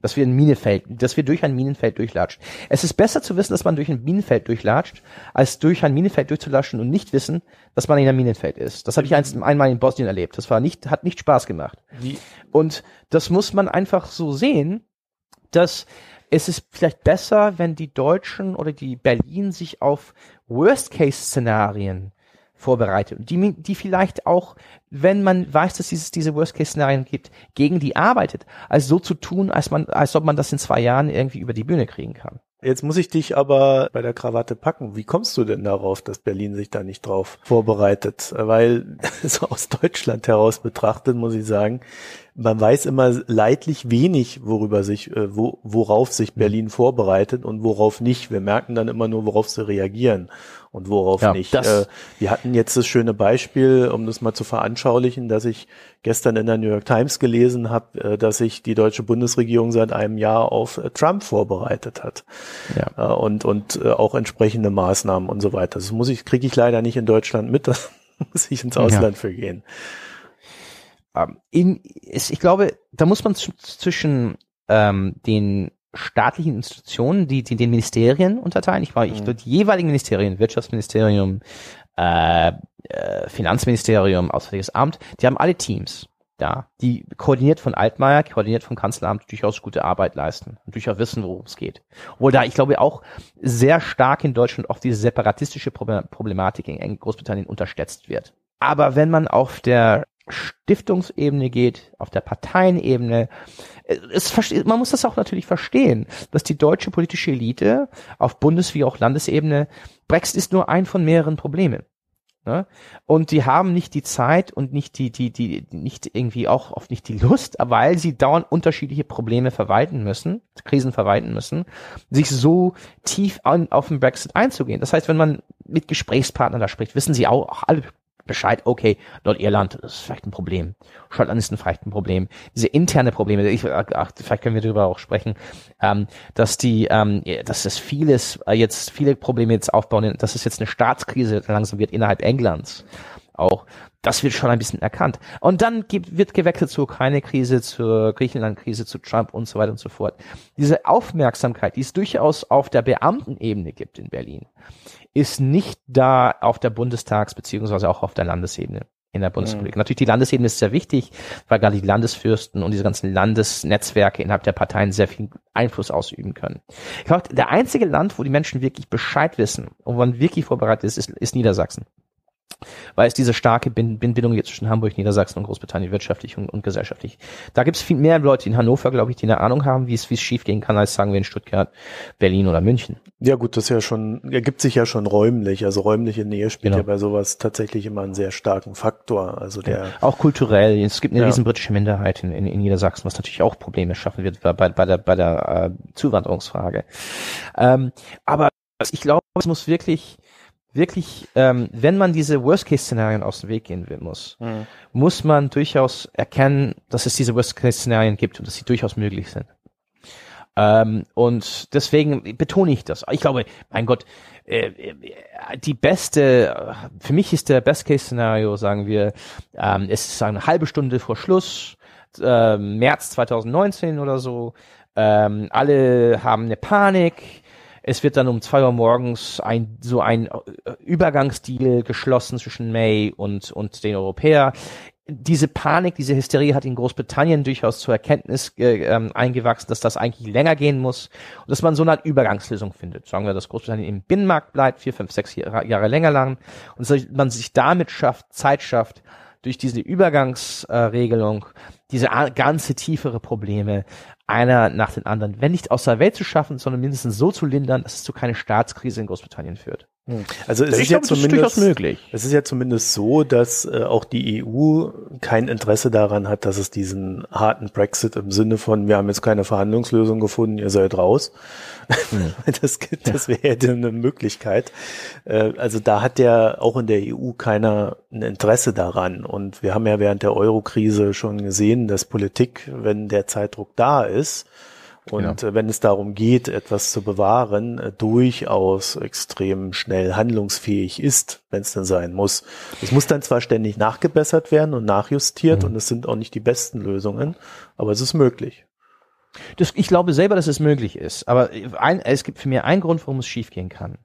dass wir ein Minenfeld, dass wir durch ein Minenfeld durchlatschen. Es ist besser zu wissen, dass man durch ein Minenfeld durchlatscht, als durch ein Minenfeld durchzulatschen und nicht wissen, dass man in einem Minenfeld ist. Das habe ich einmal in Bosnien erlebt. Das war nicht, hat nicht Spaß gemacht. Wie? Und das muss man einfach so sehen, dass es ist vielleicht besser, wenn die Deutschen oder die Berlin sich auf Worst-Case-Szenarien vorbereitet und die, die vielleicht auch, wenn man weiß, dass es diese Worst-Case-Szenarien gibt, gegen die arbeitet, als so zu tun, als man, als ob man das in zwei Jahren irgendwie über die Bühne kriegen kann. Jetzt muss ich dich aber bei der Krawatte packen. Wie kommst du denn darauf, dass Berlin sich da nicht drauf vorbereitet? Weil (laughs) so aus Deutschland heraus betrachtet, muss ich sagen, man weiß immer leidlich wenig, worüber sich, äh, wo, worauf sich mhm. Berlin vorbereitet und worauf nicht. Wir merken dann immer nur, worauf sie reagieren und worauf ja, nicht. Äh, wir hatten jetzt das schöne Beispiel, um das mal zu veranschaulichen, dass ich gestern in der New York Times gelesen habe, äh, dass sich die deutsche Bundesregierung seit einem Jahr auf äh, Trump vorbereitet hat ja. Äh, und und äh, auch entsprechende Maßnahmen und so weiter. Das muss ich kriege ich leider nicht in Deutschland mit. (laughs) Da muss ich ins Ausland ja. für gehen. Ähm, in, ich glaube, da muss man zwischen ähm, den staatlichen Institutionen, die, die den Ministerien unterteilen. Ich, ich mhm. die jeweiligen Ministerien, Wirtschaftsministerium, äh, äh, Finanzministerium, Auswärtiges Amt, die haben alle Teams da, die koordiniert von Altmaier, koordiniert vom Kanzleramt durchaus gute Arbeit leisten und durchaus wissen, worum es geht. Obwohl da, ich glaube, auch sehr stark in Deutschland oft diese separatistische Problematik in Großbritannien unterstützt wird. Aber wenn man auf der Stiftungsebene geht, auf der Parteienebene. Es, man muss das auch natürlich verstehen, dass die deutsche politische Elite auf Bundes- wie auch Landesebene, Brexit ist nur ein von mehreren Problemen. Ne? Und die haben nicht die Zeit und nicht die, die, die, nicht irgendwie auch oft nicht die Lust, weil sie dauernd unterschiedliche Probleme verwalten müssen, Krisen verwalten müssen, sich so tief an, auf den Brexit einzugehen. Das heißt, wenn man mit Gesprächspartnern da spricht, wissen sie auch, auch alle Bescheid, okay, Nordirland, das ist vielleicht ein Problem. Schottland ist vielleicht ein Problem. Diese interne Probleme, ich, ach, vielleicht können wir darüber auch sprechen, ähm, dass die, ähm, dass es vieles, äh, jetzt viele Probleme jetzt aufbauen, dass es jetzt eine Staatskrise langsam wird innerhalb Englands auch. Das wird schon ein bisschen erkannt. Und dann gibt, wird gewechselt zur Ukraine-Krise, zur Griechenland-Krise, zu Trump und so weiter und so fort. Diese Aufmerksamkeit, die es durchaus auf der Beamtenebene gibt in Berlin, ist nicht da auf der Bundestags- beziehungsweise auch auf der Landesebene in der Bundesrepublik. Mhm. Natürlich die Landesebene ist sehr wichtig, weil gerade die Landesfürsten und diese ganzen Landesnetzwerke innerhalb der Parteien sehr viel Einfluss ausüben können. Ich glaube, der einzige Land, wo die Menschen wirklich Bescheid wissen und wo man wirklich vorbereitet ist, ist, ist Niedersachsen weil es diese starke Bindung jetzt zwischen Hamburg, Niedersachsen und Großbritannien wirtschaftlich und, und gesellschaftlich. Da gibt es viel mehr Leute in Hannover, glaube ich, die eine Ahnung haben, wie es wie es schiefgehen kann, als sagen wir in Stuttgart, Berlin oder München. Ja gut, das ist ja schon ergibt sich ja schon räumlich. Also räumliche Nähe spielt genau. ja bei sowas tatsächlich immer einen sehr starken Faktor. Also der ja. auch kulturell. Es gibt eine ja. riesen britische Minderheit in, in, in Niedersachsen, was natürlich auch Probleme schaffen wird bei, bei der bei der äh, Zuwanderungsfrage. Ähm, aber ich glaube, es muss wirklich wirklich, ähm, wenn man diese Worst-Case-Szenarien aus dem Weg gehen will, muss, mhm. muss man durchaus erkennen, dass es diese Worst-Case-Szenarien gibt und dass sie durchaus möglich sind. Ähm, und deswegen betone ich das. Ich glaube, mein Gott, äh, äh die beste, für mich ist der Best-Case-Szenario, sagen wir, ähm, es ist eine halbe Stunde vor Schluss, äh, März 2019 oder so. Ähm, alle haben eine Panik es wird dann um zwei Uhr morgens ein, so ein äh, Übergangsdeal geschlossen zwischen May und, und den Europäer. Diese Panik, diese Hysterie hat in Großbritannien durchaus zur Erkenntnis äh, ähm, eingewachsen, dass das eigentlich länger gehen muss und dass man so eine Art Übergangslösung findet. Sagen wir, dass Großbritannien im Binnenmarkt bleibt, vier, fünf, sechs Jahre, Jahre länger lang und dass man sich damit schafft, Zeit schafft, durch diese Übergangsregelung äh, diese ganze tiefere Probleme einer nach den anderen, wenn nicht aus der Welt zu schaffen, sondern mindestens so zu lindern, dass es zu keine Staatskrise in Großbritannien führt. Hm. Also es ich ist glaube, ja zumindest möglich. Es ist ja zumindest so, dass äh, auch die EU kein Interesse daran hat, dass es diesen harten Brexit im Sinne von wir haben jetzt keine Verhandlungslösung gefunden, ihr seid raus. Mhm. (laughs) das das wäre eine Möglichkeit. Äh, also da hat ja auch in der EU keiner ein Interesse daran. Und wir haben ja während der Euro-Krise schon gesehen, dass Politik, wenn der Zeitdruck da ist, und ja. Äh, wenn es darum geht, etwas zu bewahren, äh, durchaus extrem schnell handlungsfähig ist, wenn es denn sein muss. Es muss dann zwar ständig nachgebessert werden und nachjustiert mhm. und es sind auch nicht die besten Lösungen, aber es ist möglich. Das, ich glaube selber, dass es möglich ist, aber ein, es gibt für mich einen Grund, warum es schiefgehen kann.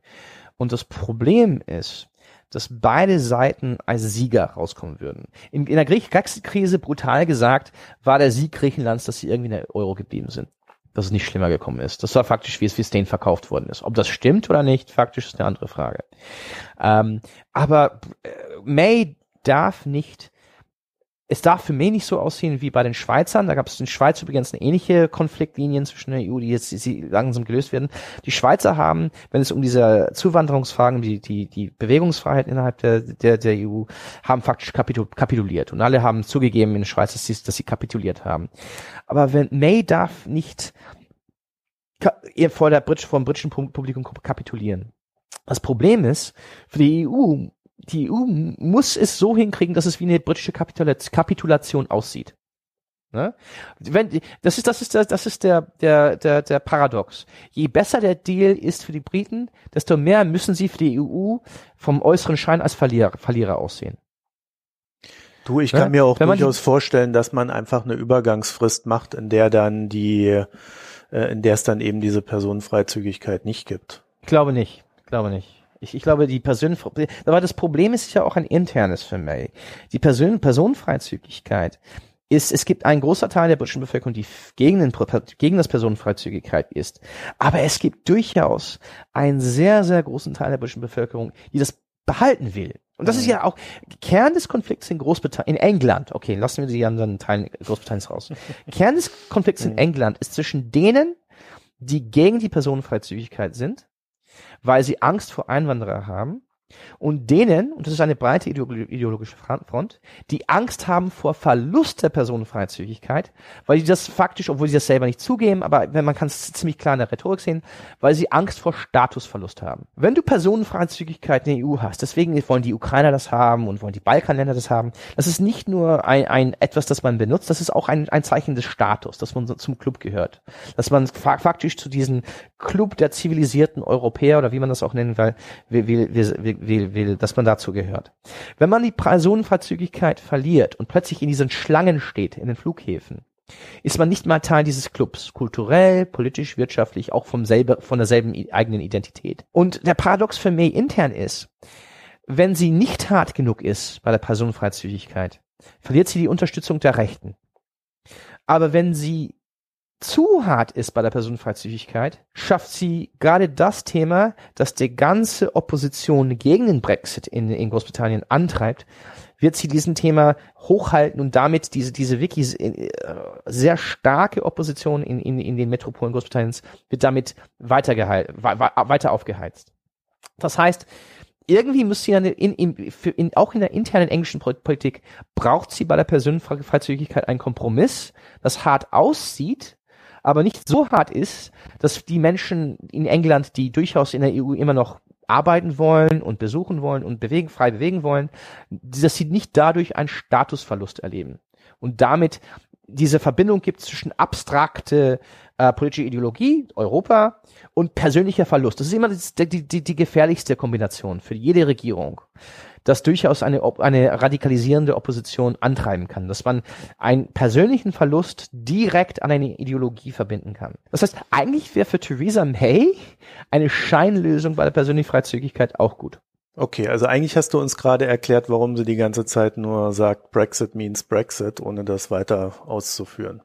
Und das Problem ist, dass beide Seiten als Sieger rauskommen würden. In, in der Griech-Krise, brutal gesagt, war der Sieg Griechenlands, dass sie irgendwie in der Euro geblieben sind dass es nicht schlimmer gekommen ist. Das war faktisch, wie es, wie denen verkauft worden ist. Ob das stimmt oder nicht, faktisch ist eine andere Frage. Ähm, aber äh, May darf nicht es darf für mich nicht so aussehen wie bei den Schweizern. Da gab es in Schweiz übrigens eine ähnliche Konfliktlinien zwischen der EU, die jetzt die langsam gelöst werden. Die Schweizer haben, wenn es um diese Zuwanderungsfragen, die, die, die Bewegungsfreiheit innerhalb der, der, der EU, haben faktisch kapituliert. Und alle haben zugegeben in der Schweiz, dass sie, dass sie kapituliert haben. Aber wenn May darf nicht vor der Brit vor dem britischen Publikum kapitulieren. Das Problem ist, für die EU die EU muss es so hinkriegen, dass es wie eine britische Kapitulation aussieht. Ne? Wenn, das ist, das ist, der, das ist der, der, der, der Paradox. Je besser der Deal ist für die Briten, desto mehr müssen sie für die EU vom äußeren Schein als Verlierer, Verlierer aussehen. Du, ich kann ne? mir auch durchaus vorstellen, dass man einfach eine Übergangsfrist macht, in der dann die, äh, in der es dann eben diese Personenfreizügigkeit nicht gibt. Ich glaube nicht. Ich glaube nicht. Ich, ich glaube, die Person, aber das Problem ist ja auch ein internes für May. Die Person, Personenfreizügigkeit ist, es gibt einen großer Teil der britischen Bevölkerung, die gegen, den, gegen das Personenfreizügigkeit ist. Aber es gibt durchaus einen sehr, sehr großen Teil der britischen Bevölkerung, die das behalten will. Und das ist ja auch Kern des Konflikts in Großbritannien, in England. Okay, lassen wir die anderen Teile Großbritanniens raus. Kern des Konflikts in England ist zwischen denen, die gegen die Personenfreizügigkeit sind weil sie Angst vor Einwanderer haben und denen, und das ist eine breite ideologische Front, die Angst haben vor Verlust der Personenfreizügigkeit, weil sie das faktisch, obwohl sie das selber nicht zugeben, aber man kann es ziemlich klar in der Rhetorik sehen, weil sie Angst vor Statusverlust haben. Wenn du Personenfreizügigkeit in der EU hast, deswegen wollen die Ukrainer das haben und wollen die Balkanländer das haben, das ist nicht nur ein, ein etwas, das man benutzt, das ist auch ein, ein Zeichen des Status, dass man zum Club gehört, dass man faktisch zu diesem Club der zivilisierten Europäer oder wie man das auch nennen will, will, will, will, will, will dass man dazu gehört. Wenn man die Personenfreizügigkeit verliert und plötzlich in diesen Schlangen steht, in den Flughäfen, ist man nicht mal Teil dieses Clubs, kulturell, politisch, wirtschaftlich, auch vom selber, von derselben eigenen Identität. Und der Paradox für May intern ist, wenn sie nicht hart genug ist bei der Personenfreizügigkeit, verliert sie die Unterstützung der Rechten. Aber wenn sie zu hart ist bei der Personenfreizügigkeit, schafft sie gerade das Thema, das die ganze Opposition gegen den Brexit in, in Großbritannien antreibt, wird sie diesen Thema hochhalten und damit diese, diese wirklich äh, sehr starke Opposition in, in, in den Metropolen Großbritanniens wird damit weiter, weiter aufgeheizt. Das heißt, irgendwie muss sie in, in, für, in, auch in der internen englischen Politik braucht sie bei der Personenfreizügigkeit einen Kompromiss, das hart aussieht, aber nicht so hart ist, dass die Menschen in England, die durchaus in der EU immer noch arbeiten wollen und besuchen wollen und bewegen, frei bewegen wollen, dass sie nicht dadurch einen Statusverlust erleben. Und damit diese Verbindung gibt zwischen abstrakte äh, politische Ideologie, Europa, und persönlicher Verlust. Das ist immer die, die, die gefährlichste Kombination für jede Regierung das durchaus eine, eine radikalisierende Opposition antreiben kann, dass man einen persönlichen Verlust direkt an eine Ideologie verbinden kann. Das heißt, eigentlich wäre für Theresa May eine Scheinlösung bei der persönlichen Freizügigkeit auch gut. Okay, also eigentlich hast du uns gerade erklärt, warum sie die ganze Zeit nur sagt, Brexit means Brexit, ohne das weiter auszuführen.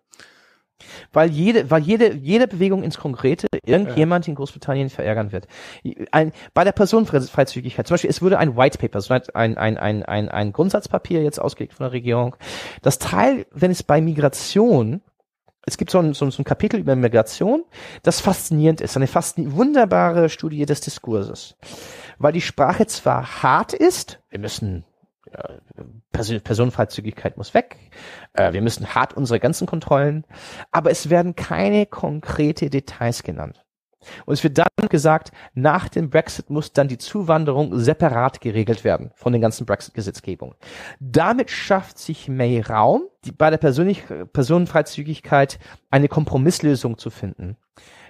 Weil jede, weil jede, jede Bewegung ins Konkrete irgendjemand ja. in Großbritannien verärgern wird. Ein, bei der Personenfreizügigkeit, zum Beispiel, es würde ein White Paper, so ein, ein, ein, ein, ein Grundsatzpapier jetzt ausgelegt von der Regierung. Das Teil, wenn es bei Migration es gibt so ein, so, ein Kapitel über Migration, das faszinierend ist, eine fast wunderbare Studie des Diskurses. Weil die Sprache zwar hart ist, wir müssen Person Personenfreizügigkeit muss weg. Äh, wir müssen hart unsere ganzen Kontrollen. Aber es werden keine konkrete Details genannt. Und es wird dann gesagt, nach dem Brexit muss dann die Zuwanderung separat geregelt werden von den ganzen Brexit-Gesetzgebungen. Damit schafft sich May Raum, die, bei der Persönlich Personenfreizügigkeit eine Kompromisslösung zu finden,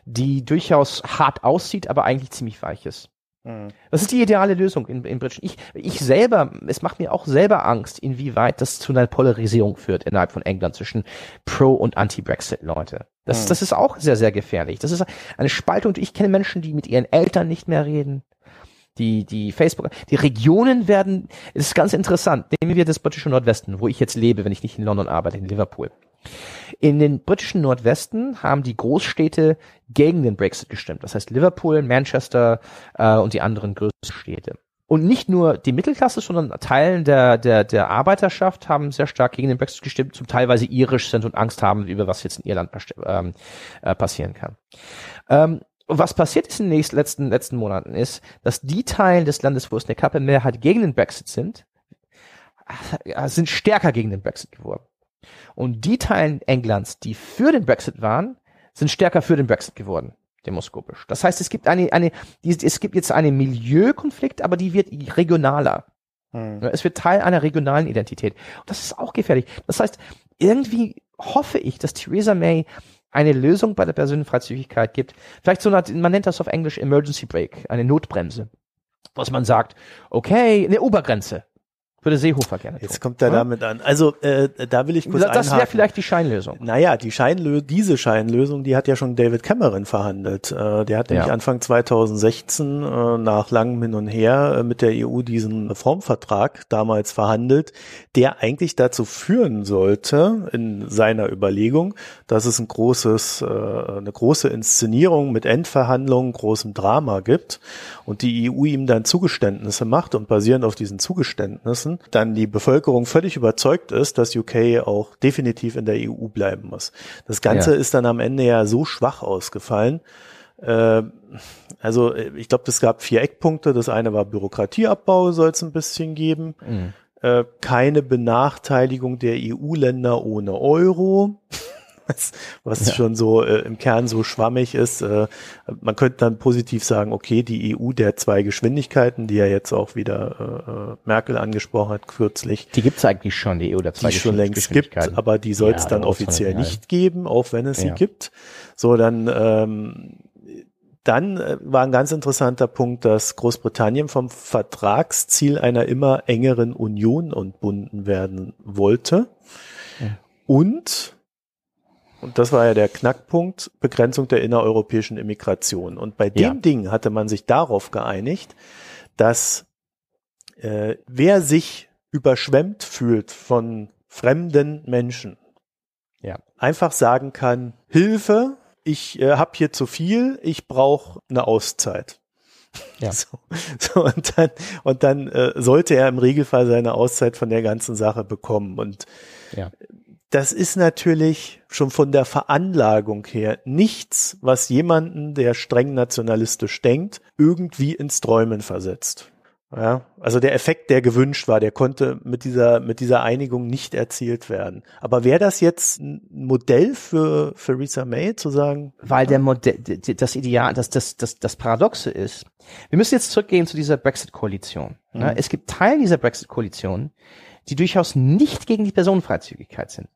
die durchaus hart aussieht, aber eigentlich ziemlich weich ist. Mhm. Das ist die ideale Lösung in, in Britschen. Ich, ich selber, es macht mir auch selber Angst, inwieweit das zu einer Polarisierung führt innerhalb von England zwischen Pro- und Anti-Brexit-Leute. Das, mhm. das ist auch sehr, sehr gefährlich. Das ist eine Spaltung. Ich kenne Menschen, die mit ihren Eltern nicht mehr reden. Die, die Facebook, die Regionen werden, es ist ganz interessant. Nehmen wir das britische Nordwesten, wo ich jetzt lebe, wenn ich nicht in London arbeite, in Liverpool. In den britischen Nordwesten haben die Großstädte gegen den Brexit gestimmt. Das heißt Liverpool, Manchester äh, und die anderen größeren Städte. Und nicht nur die Mittelklasse, sondern Teilen der, der, der Arbeiterschaft haben sehr stark gegen den Brexit gestimmt, zum Teil, weil sie irisch sind und Angst haben, über was jetzt in Irland ähm, äh, passieren kann. Ähm, was passiert ist in den nächsten, letzten, letzten Monaten ist, dass die Teilen des Landes, wo es eine Kappe Mehrheit gegen den Brexit sind, äh, sind stärker gegen den Brexit geworden. Und die Teilen Englands, die für den Brexit waren, sind stärker für den Brexit geworden, demoskopisch. Das heißt, es gibt eine, eine, es gibt jetzt einen Milieukonflikt, aber die wird regionaler. Hm. Es wird Teil einer regionalen Identität. Und das ist auch gefährlich. Das heißt, irgendwie hoffe ich, dass Theresa May eine Lösung bei der Personenfreizügigkeit gibt. Vielleicht so eine, man nennt das auf Englisch Emergency Brake, eine Notbremse. Was man sagt, okay, eine Obergrenze. Würde Seehofer gerne tun. Jetzt kommt er damit an. Also äh, da will ich kurz Das wäre vielleicht die Scheinlösung. Naja, die Scheinlö diese Scheinlösung, die hat ja schon David Cameron verhandelt. Äh, der hat nämlich ja. Anfang 2016 äh, nach langem Hin und Her äh, mit der EU diesen Reformvertrag damals verhandelt, der eigentlich dazu führen sollte, in seiner Überlegung, dass es ein großes, äh, eine große Inszenierung mit Endverhandlungen, großem Drama gibt und die EU ihm dann Zugeständnisse macht und basierend auf diesen Zugeständnissen lassen, dann die Bevölkerung völlig überzeugt ist, dass UK auch definitiv in der EU bleiben muss. Das Ganze ja. ist dann am Ende ja so schwach ausgefallen, Äh, also äh, ich glaube, es gab vier Eckpunkte. Das eine war Bürokratieabbau, soll es ein bisschen geben. Mhm. Äh, keine Benachteiligung der EU-Länder ohne Euro was, was ja. schon so äh, im Kern so schwammig ist. Äh, man könnte dann positiv sagen, okay, die EU der zwei Geschwindigkeiten, die ja jetzt auch wieder äh, Merkel angesprochen hat kürzlich. Die gibt es eigentlich schon, die EU der zwei die schon längst gibt, aber die soll es ja, dann offiziell nicht geben, auch wenn es ja. sie gibt. So, dann ähm, dann äh, war ein ganz interessanter Punkt, dass Großbritannien vom Vertragsziel einer immer engeren Union entbunden werden wollte. Ja. Und und das war ja der Knackpunkt, Begrenzung der innereuropäischen Immigration. Und bei dem ja. Ding hatte man sich darauf geeinigt, dass äh, wer sich überschwemmt fühlt von fremden Menschen, ja. einfach sagen kann, Hilfe, ich äh, habe hier zu viel, ich brauche eine Auszeit. Ja. (laughs) So, so, und dann, und dann äh, sollte er im Regelfall seine Auszeit von der ganzen Sache bekommen. Und ja das ist natürlich schon von der Veranlagung her nichts, was jemanden, der streng nationalistisch denkt, irgendwie ins Träumen versetzt. Ja, also der Effekt, der gewünscht war, der konnte mit dieser, mit dieser Einigung nicht erzielt werden. Aber wäre das jetzt ein Modell für, für Theresa May zu sagen? Weil der Modell, das Ideal, das, das, das, das Paradoxe ist, wir müssen jetzt zurückgehen zu dieser Brexit-Koalition. Mhm. Es gibt Teile dieser Brexit-Koalition, die durchaus nicht gegen die Personenfreizügigkeit sind.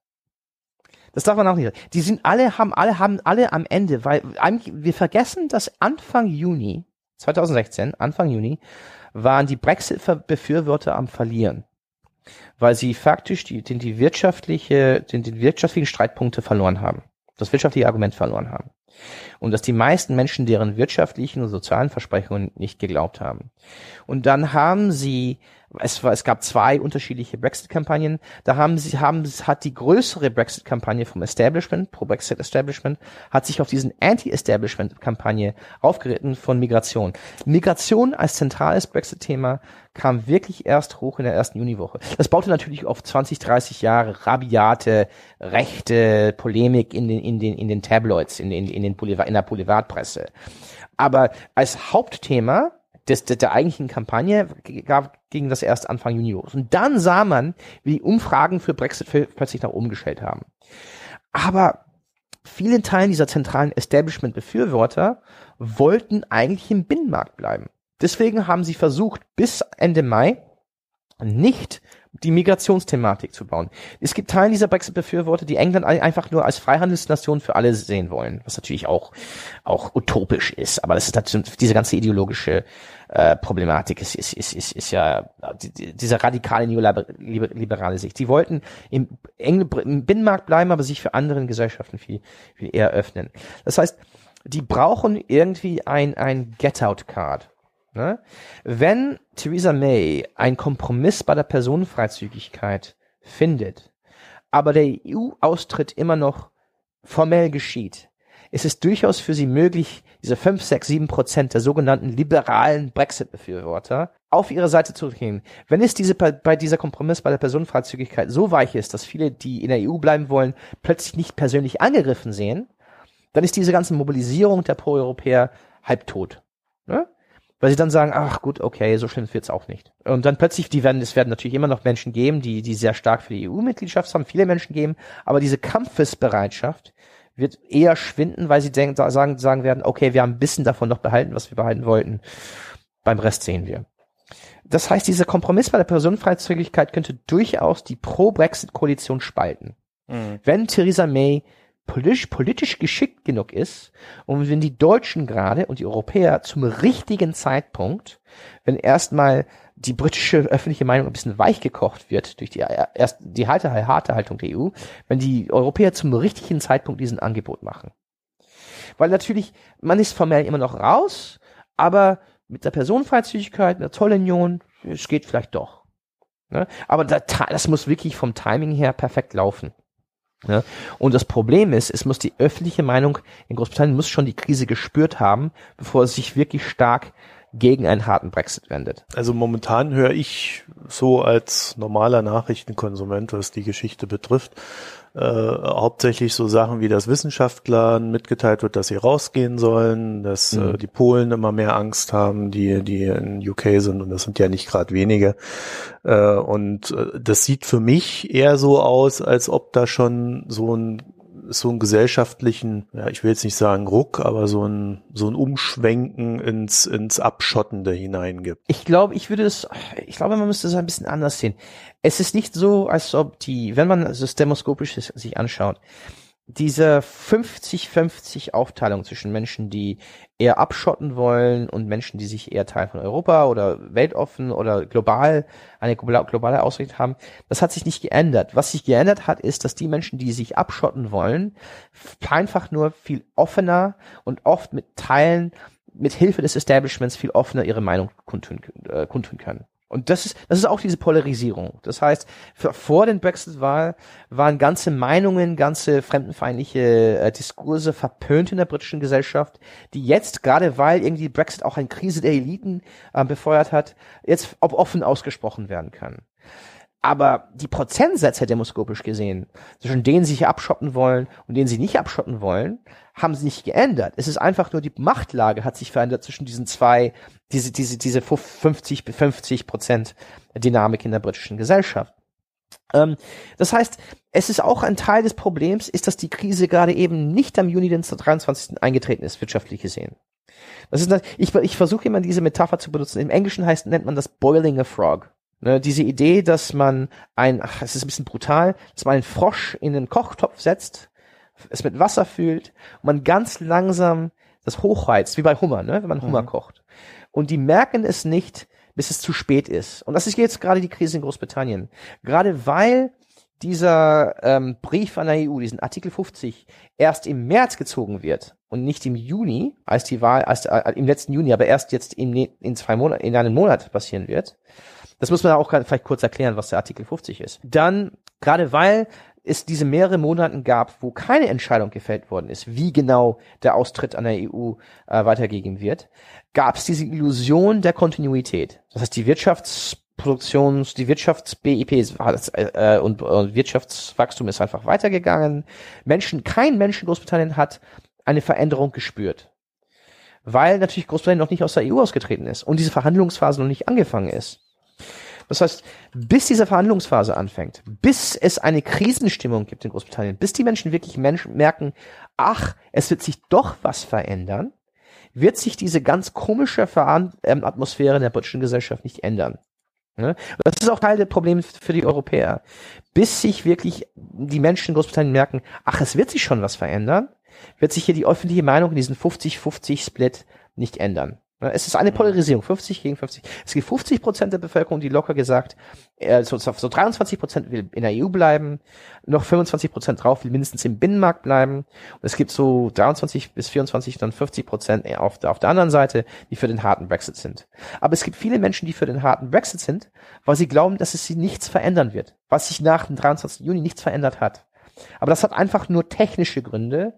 Das darf man auch nicht. Die sind alle, haben alle, haben alle am Ende, weil wir vergessen, dass Anfang Juni 2016, Anfang Juni, waren die Brexit-Befürworter am Verlieren. Weil sie faktisch die, den, die wirtschaftliche, den, den wirtschaftlichen Streitpunkte verloren haben. Das wirtschaftliche Argument verloren haben. Und dass die meisten Menschen deren wirtschaftlichen und sozialen Versprechungen nicht geglaubt haben. Und dann haben sie es, war, es gab zwei unterschiedliche Brexit-Kampagnen. Da haben sie, haben, hat die größere Brexit-Kampagne vom Establishment, Pro-Brexit-Establishment, hat sich auf diesen Anti-Establishment-Kampagne aufgeritten von Migration. Migration als zentrales Brexit-Thema kam wirklich erst hoch in der ersten Juniwoche. Das baute natürlich auf 20, 30 Jahre rabiate, rechte Polemik in den, in den, in den Tabloids, in den, in den Boulevard, in der Boulevardpresse. Aber als Hauptthema des, der, der eigentlichen Kampagne gab, ging das erst Anfang Juni los. Und dann sah man, wie die Umfragen für Brexit plötzlich nach oben gestellt haben. Aber viele Teilen dieser zentralen Establishment-Befürworter wollten eigentlich im Binnenmarkt bleiben. Deswegen haben sie versucht, bis Ende Mai nicht die Migrationsthematik zu bauen. Es gibt Teile dieser Brexit-Befürworter, die England einfach nur als Freihandelsnation für alle sehen wollen, was natürlich auch, auch utopisch ist. Aber das ist natürlich, diese ganze ideologische äh, Problematik ist, ist, ist, ist, ist ja die, diese radikale neoliberale Sicht. Sie wollten im, im Binnenmarkt bleiben, aber sich für anderen Gesellschaften viel, viel eher öffnen. Das heißt, die brauchen irgendwie ein, ein Get-out-Card. Ne? Wenn Theresa May einen Kompromiss bei der Personenfreizügigkeit findet, aber der EU-Austritt immer noch formell geschieht, ist es durchaus für sie möglich, diese 5, 6, 7 Prozent der sogenannten liberalen Brexit-Befürworter auf ihre Seite zu nehmen. Wenn es diese, bei dieser Kompromiss bei der Personenfreizügigkeit so weich ist, dass viele, die in der EU bleiben wollen, plötzlich nicht persönlich angegriffen sehen, dann ist diese ganze Mobilisierung der Pro-Europäer halbtot. Ne? Weil sie dann sagen, ach gut, okay, so schlimm wird's auch nicht. Und dann plötzlich, die werden, es werden natürlich immer noch Menschen geben, die, die sehr stark für die EU-Mitgliedschaft haben, viele Menschen geben, aber diese Kampfesbereitschaft wird eher schwinden, weil sie denken, sagen, sagen werden, okay, wir haben ein bisschen davon noch behalten, was wir behalten wollten. Beim Rest sehen wir. Das heißt, dieser Kompromiss bei der Personenfreizügigkeit könnte durchaus die Pro-Brexit-Koalition spalten. Mhm. Wenn Theresa May politisch, politisch geschickt genug ist und wenn die Deutschen gerade und die Europäer zum richtigen Zeitpunkt, wenn erstmal die britische öffentliche Meinung ein bisschen weich gekocht wird durch die, erst die harte, harte Haltung der EU, wenn die Europäer zum richtigen Zeitpunkt diesen Angebot machen. Weil natürlich, man ist formell immer noch raus, aber mit der Personenfreizügigkeit, mit der Zollunion, es geht vielleicht doch. Ne? Aber das muss wirklich vom Timing her perfekt laufen. Ja, und das Problem ist, es muss die öffentliche Meinung in Großbritannien muss schon die Krise gespürt haben, bevor es sich wirklich stark gegen einen harten Brexit wendet. Also momentan höre ich so als normaler Nachrichtenkonsument, was die Geschichte betrifft, äh, hauptsächlich so Sachen wie, dass Wissenschaftlern mitgeteilt wird, dass sie rausgehen sollen, dass mhm. äh, die Polen immer mehr Angst haben, die, die in UK sind und das sind ja nicht gerade wenige. Äh, und äh, das sieht für mich eher so aus, als ob da schon so ein so einen gesellschaftlichen, ja, ich will jetzt nicht sagen Ruck, aber so ein, so ein Umschwenken ins, ins Abschottende hineingibt. Ich glaube, ich würde es, ich glaube, man müsste es ein bisschen anders sehen. Es ist nicht so, als ob die, wenn man das demoskopisch sich anschaut, diese 50-50 Aufteilung zwischen Menschen, die eher abschotten wollen und Menschen, die sich eher Teil von Europa oder weltoffen oder global eine globale Ausrichtung haben, das hat sich nicht geändert. Was sich geändert hat, ist, dass die Menschen, die sich abschotten wollen, einfach nur viel offener und oft mit Teilen, mit Hilfe des Establishments viel offener ihre Meinung kundtun, äh, kundtun können. Und das ist, das ist auch diese Polarisierung. Das heißt, vor den Brexit-Wahl waren ganze Meinungen, ganze fremdenfeindliche äh, Diskurse verpönt in der britischen Gesellschaft, die jetzt, gerade weil irgendwie Brexit auch eine Krise der Eliten äh, befeuert hat, jetzt ob offen ausgesprochen werden können. Aber die Prozentsätze demoskopisch gesehen, zwischen denen sie sich abschotten wollen und denen sie nicht abschotten wollen, haben sie nicht geändert. Es ist einfach nur die Machtlage hat sich verändert zwischen diesen zwei, diese, diese, diese 50 bis 50 Prozent Dynamik in der britischen Gesellschaft. Ähm, das heißt, es ist auch ein Teil des Problems, ist, dass die Krise gerade eben nicht am Juni den 23. eingetreten ist, wirtschaftlich gesehen. Das ist, ich, ich versuche immer diese Metapher zu benutzen. Im Englischen heißt, nennt man das boiling a frog. Ne, diese Idee, dass man ein, ach, es ist ein bisschen brutal, dass man einen Frosch in einen Kochtopf setzt, es mit Wasser füllt und man ganz langsam das hochheizt, wie bei Hummer, ne, wenn man Hummer mhm. kocht. Und die merken es nicht, bis es zu spät ist. Und das ist jetzt gerade die Krise in Großbritannien. Gerade weil dieser ähm, Brief an der EU, diesen Artikel 50, erst im März gezogen wird und nicht im Juni, als die Wahl, als äh, im letzten Juni, aber erst jetzt in, in zwei Monaten, in einem Monat passieren wird, das muss man auch vielleicht kurz erklären, was der Artikel 50 ist. Dann, gerade weil es diese mehrere Monaten gab, wo keine Entscheidung gefällt worden ist, wie genau der Austritt an der EU äh, weitergegeben wird, gab es diese Illusion der Kontinuität. Das heißt, die Wirtschaftsproduktions, die Wirtschafts-BIP äh, und, und Wirtschaftswachstum ist einfach weitergegangen. Menschen, kein Mensch in Großbritannien hat eine Veränderung gespürt. Weil natürlich Großbritannien noch nicht aus der EU ausgetreten ist und diese Verhandlungsphase noch nicht angefangen ist. Das heißt, bis diese Verhandlungsphase anfängt, bis es eine Krisenstimmung gibt in Großbritannien, bis die Menschen wirklich Menschen merken, ach, es wird sich doch was verändern, wird sich diese ganz komische ähm, Atmosphäre in der britischen Gesellschaft nicht ändern. Das ist auch Teil der Probleme für die Europäer. Bis sich wirklich die Menschen in Großbritannien merken, ach, es wird sich schon was verändern, wird sich hier die öffentliche Meinung in diesen 50-50-Split nicht ändern. Es ist eine mhm. Polarisierung, 50 gegen 50. Es gibt 50 Prozent der Bevölkerung, die locker gesagt, äh, so, so 23 Prozent will in der EU bleiben, noch 25 Prozent drauf will mindestens im Binnenmarkt bleiben. Und es gibt so 23 bis 24, dann 50 Prozent auf, der, auf der anderen Seite, die für den harten Brexit sind. Aber es gibt viele Menschen, die für den harten Brexit sind, weil sie glauben, dass es sie nichts verändern wird, was sich nach dem 23. Juni nichts verändert hat. Aber das hat einfach nur technische Gründe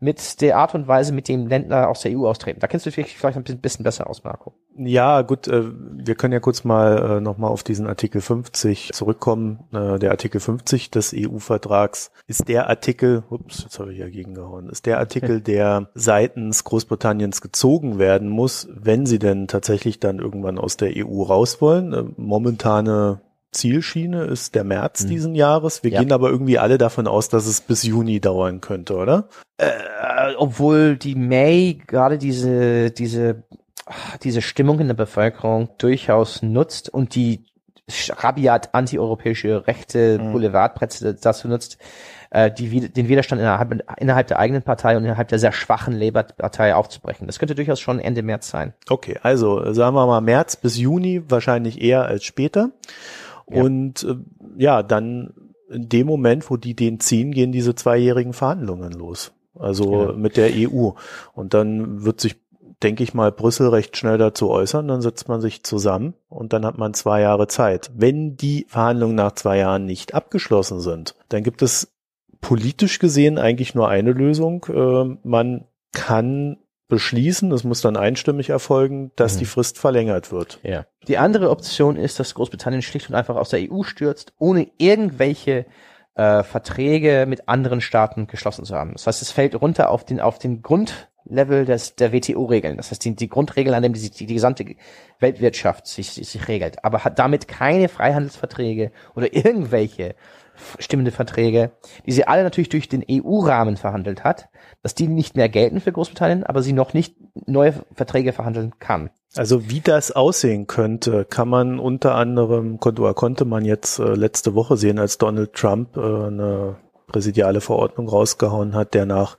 mit der Art und Weise, mit dem Länder aus der EU austreten. Da kennst du dich vielleicht ein bisschen besser aus, Marco. Ja, gut, äh, wir können ja kurz mal äh, nochmal auf diesen Artikel 50 zurückkommen. Äh, der Artikel 50 des EU-Vertrags ist der Artikel, ups, jetzt habe ich ja gegengehauen, ist der Artikel, der seitens Großbritanniens gezogen werden muss, wenn sie denn tatsächlich dann irgendwann aus der EU raus wollen. Momentane Zielschiene ist der März mhm. diesen Jahres. Wir ja. gehen aber irgendwie alle davon aus, dass es bis Juni dauern könnte, oder? Äh, obwohl die May gerade diese, diese, diese Stimmung in der Bevölkerung durchaus nutzt und die rabiat antieuropäische rechte mhm. Boulevardpresse dazu nutzt, äh, die, den Widerstand innerhalb, innerhalb der eigenen Partei und innerhalb der sehr schwachen Labour-Partei aufzubrechen. Das könnte durchaus schon Ende März sein. Okay, also sagen wir mal März bis Juni, wahrscheinlich eher als später. Und äh, ja, dann in dem Moment, wo die den ziehen, gehen diese zweijährigen Verhandlungen los. Also ja. mit der EU. Und dann wird sich, denke ich mal, Brüssel recht schnell dazu äußern. Dann setzt man sich zusammen und dann hat man zwei Jahre Zeit. Wenn die Verhandlungen nach zwei Jahren nicht abgeschlossen sind, dann gibt es politisch gesehen eigentlich nur eine Lösung. Äh, man kann beschließen, es muss dann einstimmig erfolgen, dass mhm. die Frist verlängert wird. Ja. Die andere Option ist, dass Großbritannien schlicht und einfach aus der EU stürzt, ohne irgendwelche äh, Verträge mit anderen Staaten geschlossen zu haben. Das heißt, es fällt runter auf den auf den Grundlevel des der WTO-Regeln. Das heißt, die, die Grundregeln, an dem die, die, die gesamte Weltwirtschaft sich, sich, sich regelt, aber hat damit keine Freihandelsverträge oder irgendwelche stimmende Verträge, die sie alle natürlich durch den EU-Rahmen verhandelt hat, dass die nicht mehr gelten für Großbritannien, aber sie noch nicht neue Verträge verhandeln kann. Also wie das aussehen könnte, kann man unter anderem, konnte, konnte man jetzt äh, letzte Woche sehen, als Donald Trump äh, eine präsidiale Verordnung rausgehauen hat, der nach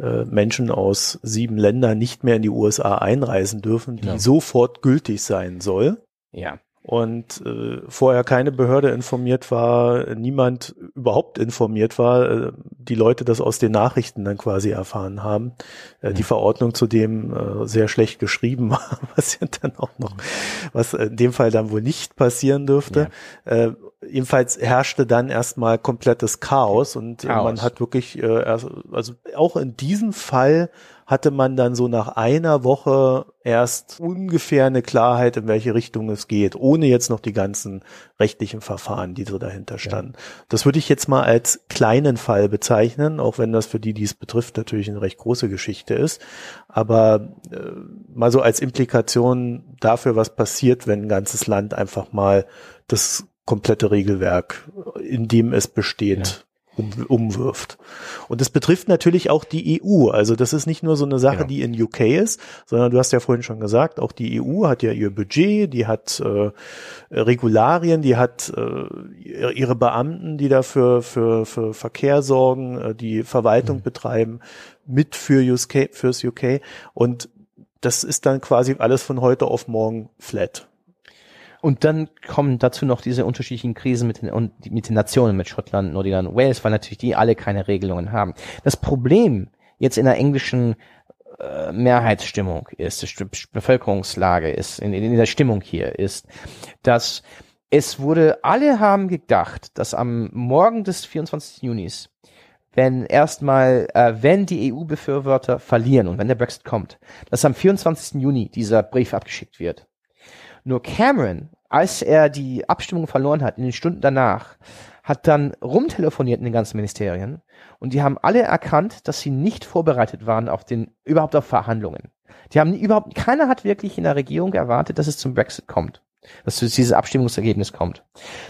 äh, Menschen aus sieben Ländern nicht mehr in die USA einreisen dürfen, die ja. sofort gültig sein soll. Ja und äh, vorher keine Behörde informiert war, niemand überhaupt informiert war, äh, die Leute das aus den Nachrichten dann quasi erfahren haben. Äh, die Verordnung zudem äh, sehr schlecht geschrieben (laughs) war, was ja dann auch noch, was in dem Fall dann wohl nicht passieren dürfte. Ja. Äh, jedenfalls herrschte dann erstmal komplettes Chaos und Chaos. man hat wirklich, äh, also auch in diesem Fall hatte man dann so nach einer Woche erst ungefähr eine Klarheit, in welche Richtung es geht, ohne jetzt noch die ganzen rechtlichen Verfahren, die so dahinter standen. Ja. Das würde ich jetzt mal als kleinen Fall bezeichnen, auch wenn das für die, die es betrifft, natürlich eine recht große Geschichte ist. Aber äh, mal so als Implikation dafür, was passiert, wenn ein ganzes Land einfach mal das komplette Regelwerk, in dem es besteht, um, umwirft. Und das betrifft natürlich auch die EU. Also das ist nicht nur so eine Sache, genau. die in UK ist, sondern du hast ja vorhin schon gesagt, auch die EU hat ja ihr Budget, die hat äh, Regularien, die hat äh, ihre Beamten, die dafür für, für Verkehr sorgen, äh, die Verwaltung mhm. betreiben, mit für UK, fürs UK. Und das ist dann quasi alles von heute auf morgen flat. Und dann kommen dazu noch diese unterschiedlichen Krisen mit den, mit den Nationen, mit Schottland, Nordirland, Wales, weil natürlich die alle keine Regelungen haben. Das Problem jetzt in der englischen äh, Mehrheitsstimmung ist, Bevölkerungslage ist, in, in der Stimmung hier ist, dass es wurde, alle haben gedacht, dass am Morgen des 24. Junis wenn erstmal, äh, wenn die EU-Befürworter verlieren und wenn der Brexit kommt, dass am 24. Juni dieser Brief abgeschickt wird. Nur Cameron, als er die Abstimmung verloren hat, in den Stunden danach, hat dann rumtelefoniert in den ganzen Ministerien und die haben alle erkannt, dass sie nicht vorbereitet waren auf den, überhaupt auf Verhandlungen. Die haben überhaupt, keiner hat wirklich in der Regierung erwartet, dass es zum Brexit kommt, dass dieses Abstimmungsergebnis kommt.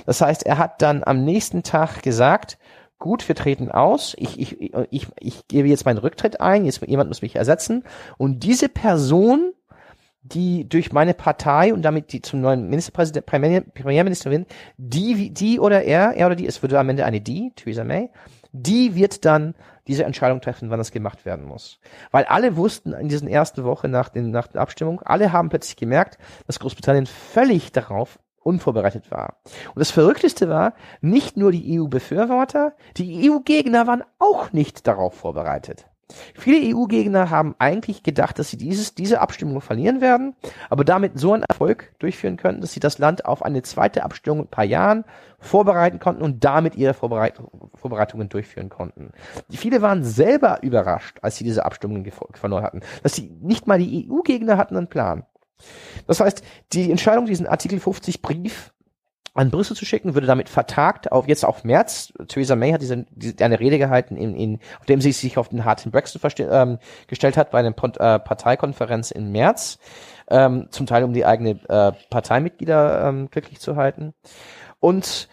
Das heißt, er hat dann am nächsten Tag gesagt, gut, wir treten aus, ich, ich, ich, ich gebe jetzt meinen Rücktritt ein, jetzt jemand muss mich ersetzen und diese Person die durch meine Partei und damit die zum neuen Ministerpräsident, Premier, Premierministerin, die, die oder er, er oder die, es würde am Ende eine die, Theresa May, die wird dann diese Entscheidung treffen, wann das gemacht werden muss. Weil alle wussten in diesen ersten Woche nach, den, nach der Abstimmung, alle haben plötzlich gemerkt, dass Großbritannien völlig darauf unvorbereitet war. Und das Verrückteste war, nicht nur die EU-Befürworter, die EU-Gegner waren auch nicht darauf vorbereitet. Viele EU-Gegner haben eigentlich gedacht, dass sie dieses, diese Abstimmung verlieren werden, aber damit so einen Erfolg durchführen könnten, dass sie das Land auf eine zweite Abstimmung in ein paar Jahren vorbereiten konnten und damit ihre Vorbereit Vorbereitungen durchführen konnten. Viele waren selber überrascht, als sie diese Abstimmung verloren hatten, dass sie nicht mal die EU-Gegner hatten einen Plan. Das heißt, die Entscheidung, diesen Artikel 50 Brief an Brüssel zu schicken, würde damit vertagt auf jetzt auf März. Theresa May hat diese, diese eine Rede gehalten, in, in, auf dem sie sich auf den harten Brexit ähm, gestellt hat bei einer äh, Parteikonferenz im März, ähm, zum Teil um die eigene äh, Parteimitglieder ähm, glücklich zu halten. Und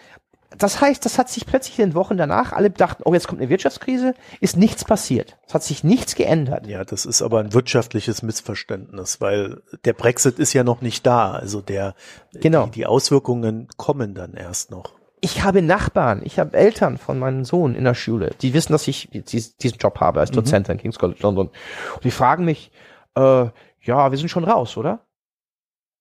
das heißt, das hat sich plötzlich in den Wochen danach, alle dachten, oh, jetzt kommt eine Wirtschaftskrise, ist nichts passiert. Es hat sich nichts geändert. Ja, das ist aber ein wirtschaftliches Missverständnis, weil der Brexit ist ja noch nicht da. Also der, genau. die, die Auswirkungen kommen dann erst noch. Ich habe Nachbarn, ich habe Eltern von meinem Sohn in der Schule, die wissen, dass ich diesen Job habe als mhm. Dozent mhm. an King's College London. Und die fragen mich, äh, ja, wir sind schon raus, oder?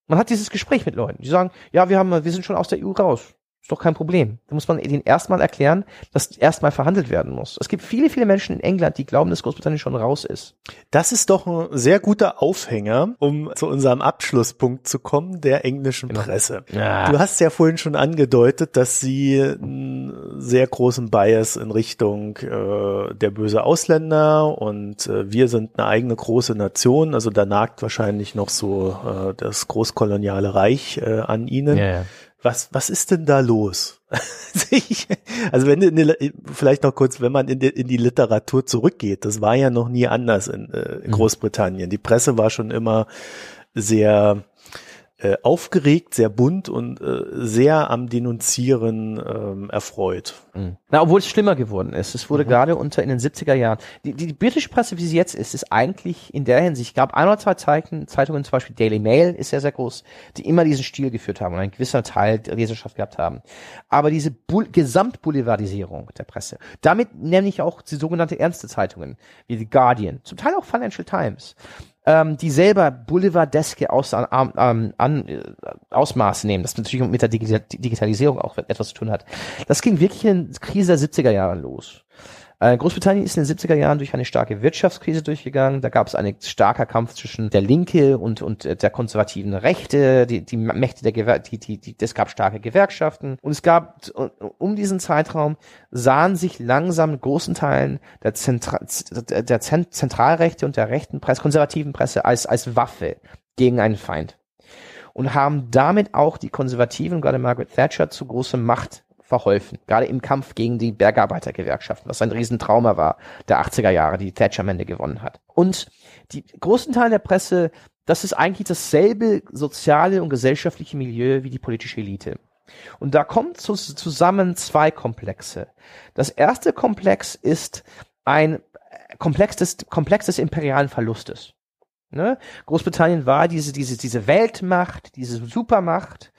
Man hat dieses Gespräch mit Leuten, die sagen, ja, wir haben, wir sind schon aus der EU raus. Ist doch kein Problem. Da muss man ihnen erstmal erklären, dass erstmal verhandelt werden muss. Es gibt viele, viele Menschen in England, die glauben, dass Großbritannien schon raus ist. Das ist doch ein sehr guter Aufhänger, um zu unserem Abschlusspunkt zu kommen, der englischen genau. Presse. Ja. Du hast ja vorhin schon angedeutet, dass sie einen sehr großen Bias in Richtung äh, der böse Ausländer und äh, wir sind eine eigene große Nation. Also da nagt wahrscheinlich noch so äh, das großkoloniale Reich äh, an ihnen. Ja, ja was, was ist denn da los? (laughs) also wenn die, vielleicht noch kurz, wenn man in die, in die Literatur zurückgeht, das war ja noch nie anders in, äh, in mhm. Großbritannien. Die Presse war schon immer sehr äh, aufgeregt, sehr bunt und äh, sehr am Denunzieren ähm, erfreut. Mhm. Na, obwohl es schlimmer geworden ist. Es wurde mhm. gerade unter in den 70er Jahren. Die, die, die britische Presse, wie sie jetzt ist, ist eigentlich in der Hinsicht, gab ein oder zwei Zeiten, Zeitungen, zum Beispiel Daily Mail ist ja sehr groß, die immer diesen Stil geführt haben und ein gewisser Teil der Leserschaft gehabt haben. Aber diese Bull Gesamtboulevardisierung der Presse, damit nenne ich auch die sogenannte ernste Zeitungen, wie The Guardian, zum Teil auch Financial Times, ähm, die selber Boulevardeske Aus, an, an, an, äh, Ausmaße nehmen, das natürlich mit der Digitalisierung auch etwas zu tun hat. Das ging wirklich in Krise der 70er Jahre los. Äh, Großbritannien ist in den 70er Jahren durch eine starke Wirtschaftskrise durchgegangen. Da gab es einen starker Kampf zwischen der Linke und, und äh, der konservativen Rechte, die, die Mächte der Gewer die, die, die, es gab starke Gewerkschaften. Und es gab, um diesen Zeitraum sahen sich langsam großen Teilen der, Zentra der Zentralrechte und der rechten Presse, konservativen Presse als, als Waffe gegen einen Feind und haben damit auch die Konservativen, gerade Margaret Thatcher, zu großer Macht verholfen. Gerade im Kampf gegen die Bergarbeitergewerkschaften, was ein Riesentrauma war der 80er Jahre, die Thatcher am Ende gewonnen hat. Und die großen Teile der Presse, das ist eigentlich dasselbe soziale und gesellschaftliche Milieu wie die politische Elite. Und da kommt zu, zusammen zwei Komplexe. Das erste Komplex ist ein Komplex des, Komplex des imperialen Verlustes. Ne? Großbritannien war diese, diese, diese Weltmacht, diese Supermacht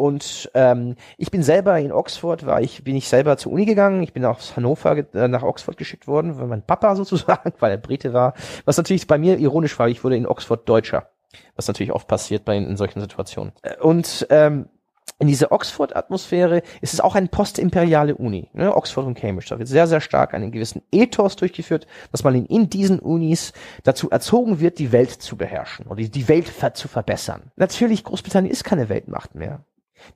und ähm, ich bin selber in Oxford, war ich, bin ich selber zur Uni gegangen. Ich bin aus Hannover äh, nach Oxford geschickt worden, weil mein Papa (laughs) sozusagen, weil er Brite war. Was natürlich bei mir ironisch war, ich wurde in Oxford Deutscher. Was natürlich oft passiert bei in solchen Situationen. Äh, und ähm, in dieser Oxford-Atmosphäre ist es auch eine postimperiale Uni, ne? Oxford und Cambridge. Da wird sehr, sehr stark einen gewissen Ethos durchgeführt, dass man in, in diesen Unis dazu erzogen wird, die Welt zu beherrschen oder die, die Welt zu verbessern. Natürlich, Großbritannien ist keine Weltmacht mehr.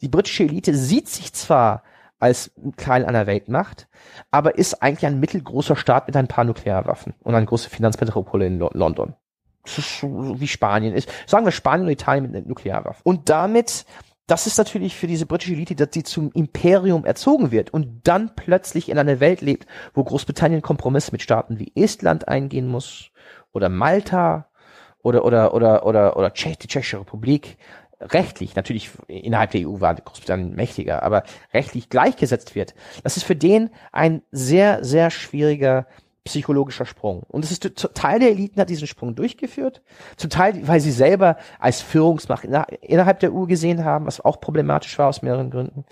Die britische Elite sieht sich zwar als Teil einer Weltmacht, aber ist eigentlich ein mittelgroßer Staat mit ein paar Nuklearwaffen und eine große Finanzmetropole in London. Das ist so wie Spanien ist. Sagen wir Spanien und Italien mit Nuklearwaffen. Und damit, das ist natürlich für diese britische Elite, dass sie zum Imperium erzogen wird und dann plötzlich in einer Welt lebt, wo Großbritannien Kompromisse mit Staaten wie Estland eingehen muss oder Malta oder oder oder oder oder Tschech, die Tschechische Republik rechtlich, natürlich innerhalb der EU war Großbritannien mächtiger, aber rechtlich gleichgesetzt wird, das ist für den ein sehr, sehr schwieriger psychologischer Sprung. Und es ist Teil der Eliten hat diesen Sprung durchgeführt, zum Teil, weil sie selber als Führungsmacht innerhalb der EU gesehen haben, was auch problematisch war aus mehreren Gründen.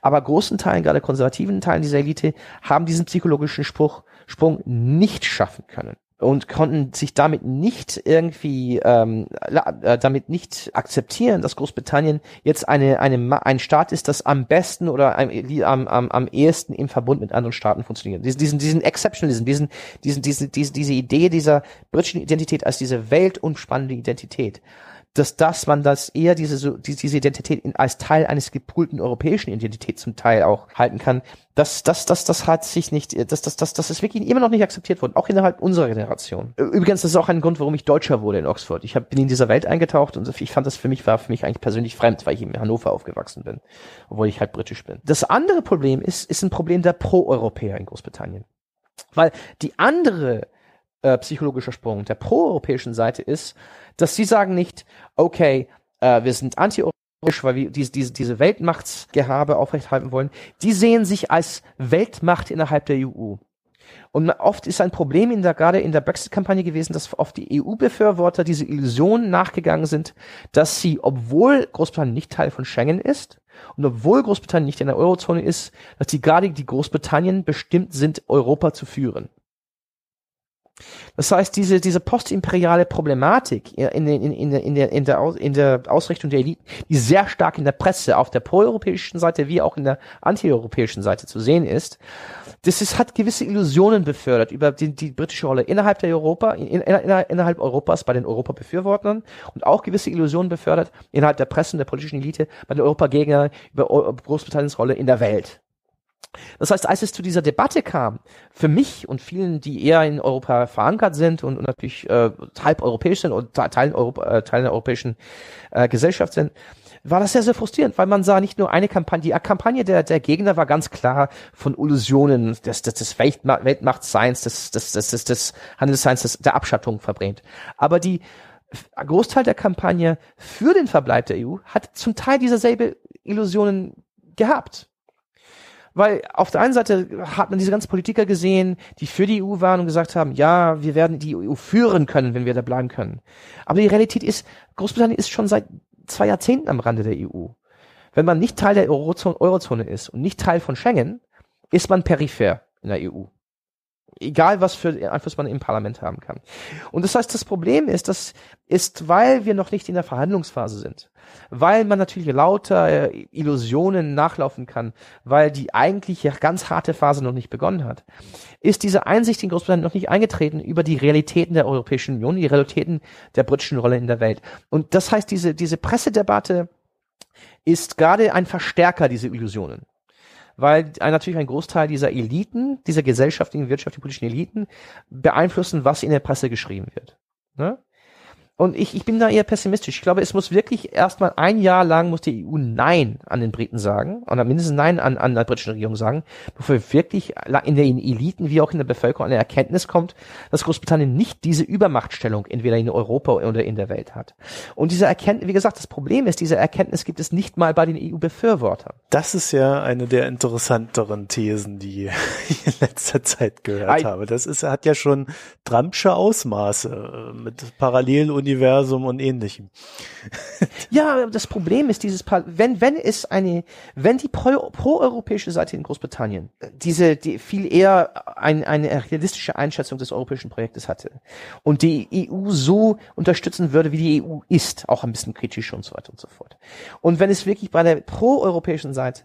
Aber großen Teilen, gerade konservativen Teilen dieser Elite, haben diesen psychologischen Spruch, Sprung nicht schaffen können und konnten sich damit nicht irgendwie ähm, äh, damit nicht akzeptieren, dass Großbritannien jetzt eine, eine ein Staat ist, das am besten oder am, am, am ehesten im Verbund mit anderen Staaten funktioniert. Diesen, diesen, diesen Exceptionalism, diesen, diesen, diese, diese, diese Idee dieser britischen Identität als diese weltumspannende Identität dass das man das eher diese diese Identität in, als Teil eines gepoolten europäischen Identität zum Teil auch halten kann. Das das das das hat sich nicht das das das das ist wirklich immer noch nicht akzeptiert worden, auch innerhalb unserer Generation. Übrigens das ist auch ein Grund, warum ich Deutscher wurde in Oxford. Ich hab, bin in dieser Welt eingetaucht und ich fand das für mich war für mich eigentlich persönlich fremd, weil ich in Hannover aufgewachsen bin, obwohl ich halt britisch bin. Das andere Problem ist ist ein Problem der Pro-Europäer in Großbritannien. Weil die andere äh, psychologischer Sprung der proeuropäischen Seite ist, dass sie sagen nicht, okay, äh, wir sind anti-europäisch, weil wir diese, diese, diese Weltmachtsgehabe aufrechthalten wollen. Die sehen sich als Weltmacht innerhalb der EU. Und oft ist ein Problem in der, gerade in der Brexit-Kampagne gewesen, dass oft die EU-Befürworter diese Illusion nachgegangen sind, dass sie, obwohl Großbritannien nicht Teil von Schengen ist und obwohl Großbritannien nicht in der Eurozone ist, dass die gerade die Großbritannien bestimmt sind, Europa zu führen. Das heißt, diese, diese postimperiale Problematik in, in, in, in, der, in, der, in der Ausrichtung der Eliten, die sehr stark in der Presse auf der proeuropäischen Seite wie auch in der antieuropäischen Seite zu sehen ist, das ist, hat gewisse Illusionen befördert über die, die britische Rolle innerhalb der Europa, in, in, innerhalb Europas bei den Europabefürwortern und auch gewisse Illusionen befördert innerhalb der Presse und der politischen Elite bei den Europagegnern über Großbritanniens Rolle in der Welt. Das heißt, als es zu dieser Debatte kam, für mich und vielen, die eher in Europa verankert sind und, und natürlich äh, halb europäisch sind und Teil, Europa, äh, Teil der europäischen äh, Gesellschaft sind, war das sehr, sehr frustrierend, weil man sah nicht nur eine Kampagne, die Kampagne der, der Gegner war ganz klar von Illusionen des, des, des Weltmachtseins, des, des, des, des, des Handelsseins, des, der Abschattung verbrennt. Aber die Großteil der Kampagne für den Verbleib der EU hat zum Teil dieselbe Illusionen gehabt. Weil auf der einen Seite hat man diese ganzen Politiker gesehen, die für die EU waren und gesagt haben, ja, wir werden die EU führen können, wenn wir da bleiben können. Aber die Realität ist, Großbritannien ist schon seit zwei Jahrzehnten am Rande der EU. Wenn man nicht Teil der Eurozone, Eurozone ist und nicht Teil von Schengen, ist man peripher in der EU. Egal, was für Einfluss man im Parlament haben kann. Und das heißt, das Problem ist, das ist, weil wir noch nicht in der Verhandlungsphase sind, weil man natürlich lauter äh, Illusionen nachlaufen kann, weil die eigentliche ganz harte Phase noch nicht begonnen hat, ist diese Einsicht in Großbritannien noch nicht eingetreten über die Realitäten der Europäischen Union, die Realitäten der britischen Rolle in der Welt. Und das heißt, diese, diese Pressedebatte ist gerade ein Verstärker dieser Illusionen weil natürlich ein Großteil dieser Eliten, dieser gesellschaftlichen, wirtschaftlichen, politischen Eliten beeinflussen, was in der Presse geschrieben wird. Ne? Und ich, ich bin da eher pessimistisch. Ich glaube, es muss wirklich erstmal ein Jahr lang muss die EU Nein an den Briten sagen, oder mindestens Nein an, an der britischen Regierung sagen, bevor wirklich in den Eliten wie auch in der Bevölkerung eine Erkenntnis kommt, dass Großbritannien nicht diese Übermachtstellung entweder in Europa oder in der Welt hat. Und diese Erkenntnis, wie gesagt, das Problem ist, diese Erkenntnis gibt es nicht mal bei den EU-Befürwortern. Das ist ja eine der interessanteren Thesen, die ich in letzter Zeit gehört I habe. Das ist, hat ja schon Trumpsche Ausmaße äh, mit Paralleluniversitäten Universum und ähnlichem. (laughs) ja, das Problem ist dieses, pa wenn, wenn es eine, wenn die pro-europäische pro Seite in Großbritannien diese, die viel eher ein, eine realistische Einschätzung des europäischen Projektes hatte und die EU so unterstützen würde, wie die EU ist, auch ein bisschen kritisch und so weiter und so fort. Und wenn es wirklich bei der pro-europäischen Seite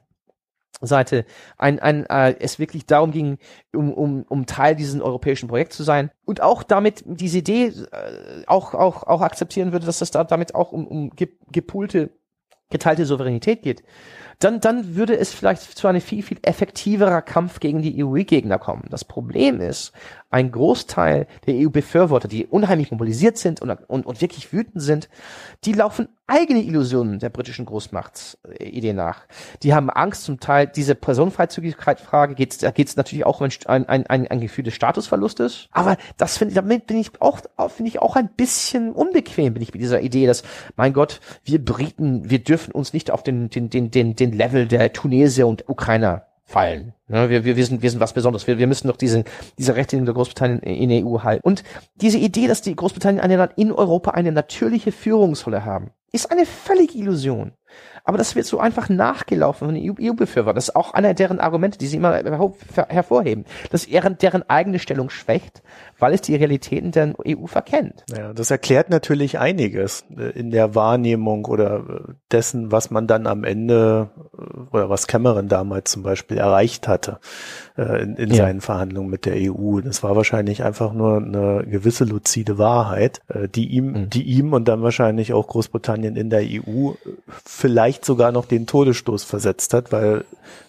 Seite ein, ein, äh, es wirklich darum ging, um, um, um Teil dieses europäischen Projekts zu sein und auch damit diese Idee äh, auch, auch, auch akzeptieren würde, dass das da damit auch um, um gepoolte, geteilte Souveränität geht dann, dann würde es vielleicht zu einem viel, viel effektiverer Kampf gegen die EU-Gegner kommen. Das Problem ist, ein Großteil der EU-Befürworter, die unheimlich mobilisiert sind und, und, und wirklich wütend sind, die laufen eigene Illusionen der britischen Großmachtsidee nach. Die haben Angst zum Teil, diese Personenfreizügigkeit-Frage, geht es natürlich auch um ein, ein, ein, ein Gefühl des Statusverlustes. Aber das finde ich, damit bin ich auch, finde ich auch ein bisschen unbequem, bin ich mit dieser Idee, dass, mein Gott, wir Briten, wir dürfen uns nicht auf den, den, den, den, den Level der Tunesier und Ukrainer fallen. Ja, wir, wir, wir, sind, wir sind was Besonderes. Wir, wir müssen doch diese, diese Rechte in der Großbritannien in der EU halten. Und diese Idee, dass die Großbritannien eine, in Europa eine natürliche Führungsrolle haben, ist eine völlige Illusion. Aber das wird so einfach nachgelaufen von den EU-Befürwortern. Das ist auch einer deren Argumente, die sie immer hervorheben, dass deren, deren eigene Stellung schwächt, weil es die Realitäten der EU verkennt. Ja, das erklärt natürlich einiges äh, in der Wahrnehmung oder äh, dessen, was man dann am Ende äh, oder was Cameron damals zum Beispiel erreicht hatte in, in ja. seinen Verhandlungen mit der EU. Das war wahrscheinlich einfach nur eine gewisse luzide Wahrheit, die ihm, mhm. die ihm und dann wahrscheinlich auch Großbritannien in der EU vielleicht sogar noch den Todesstoß versetzt hat, weil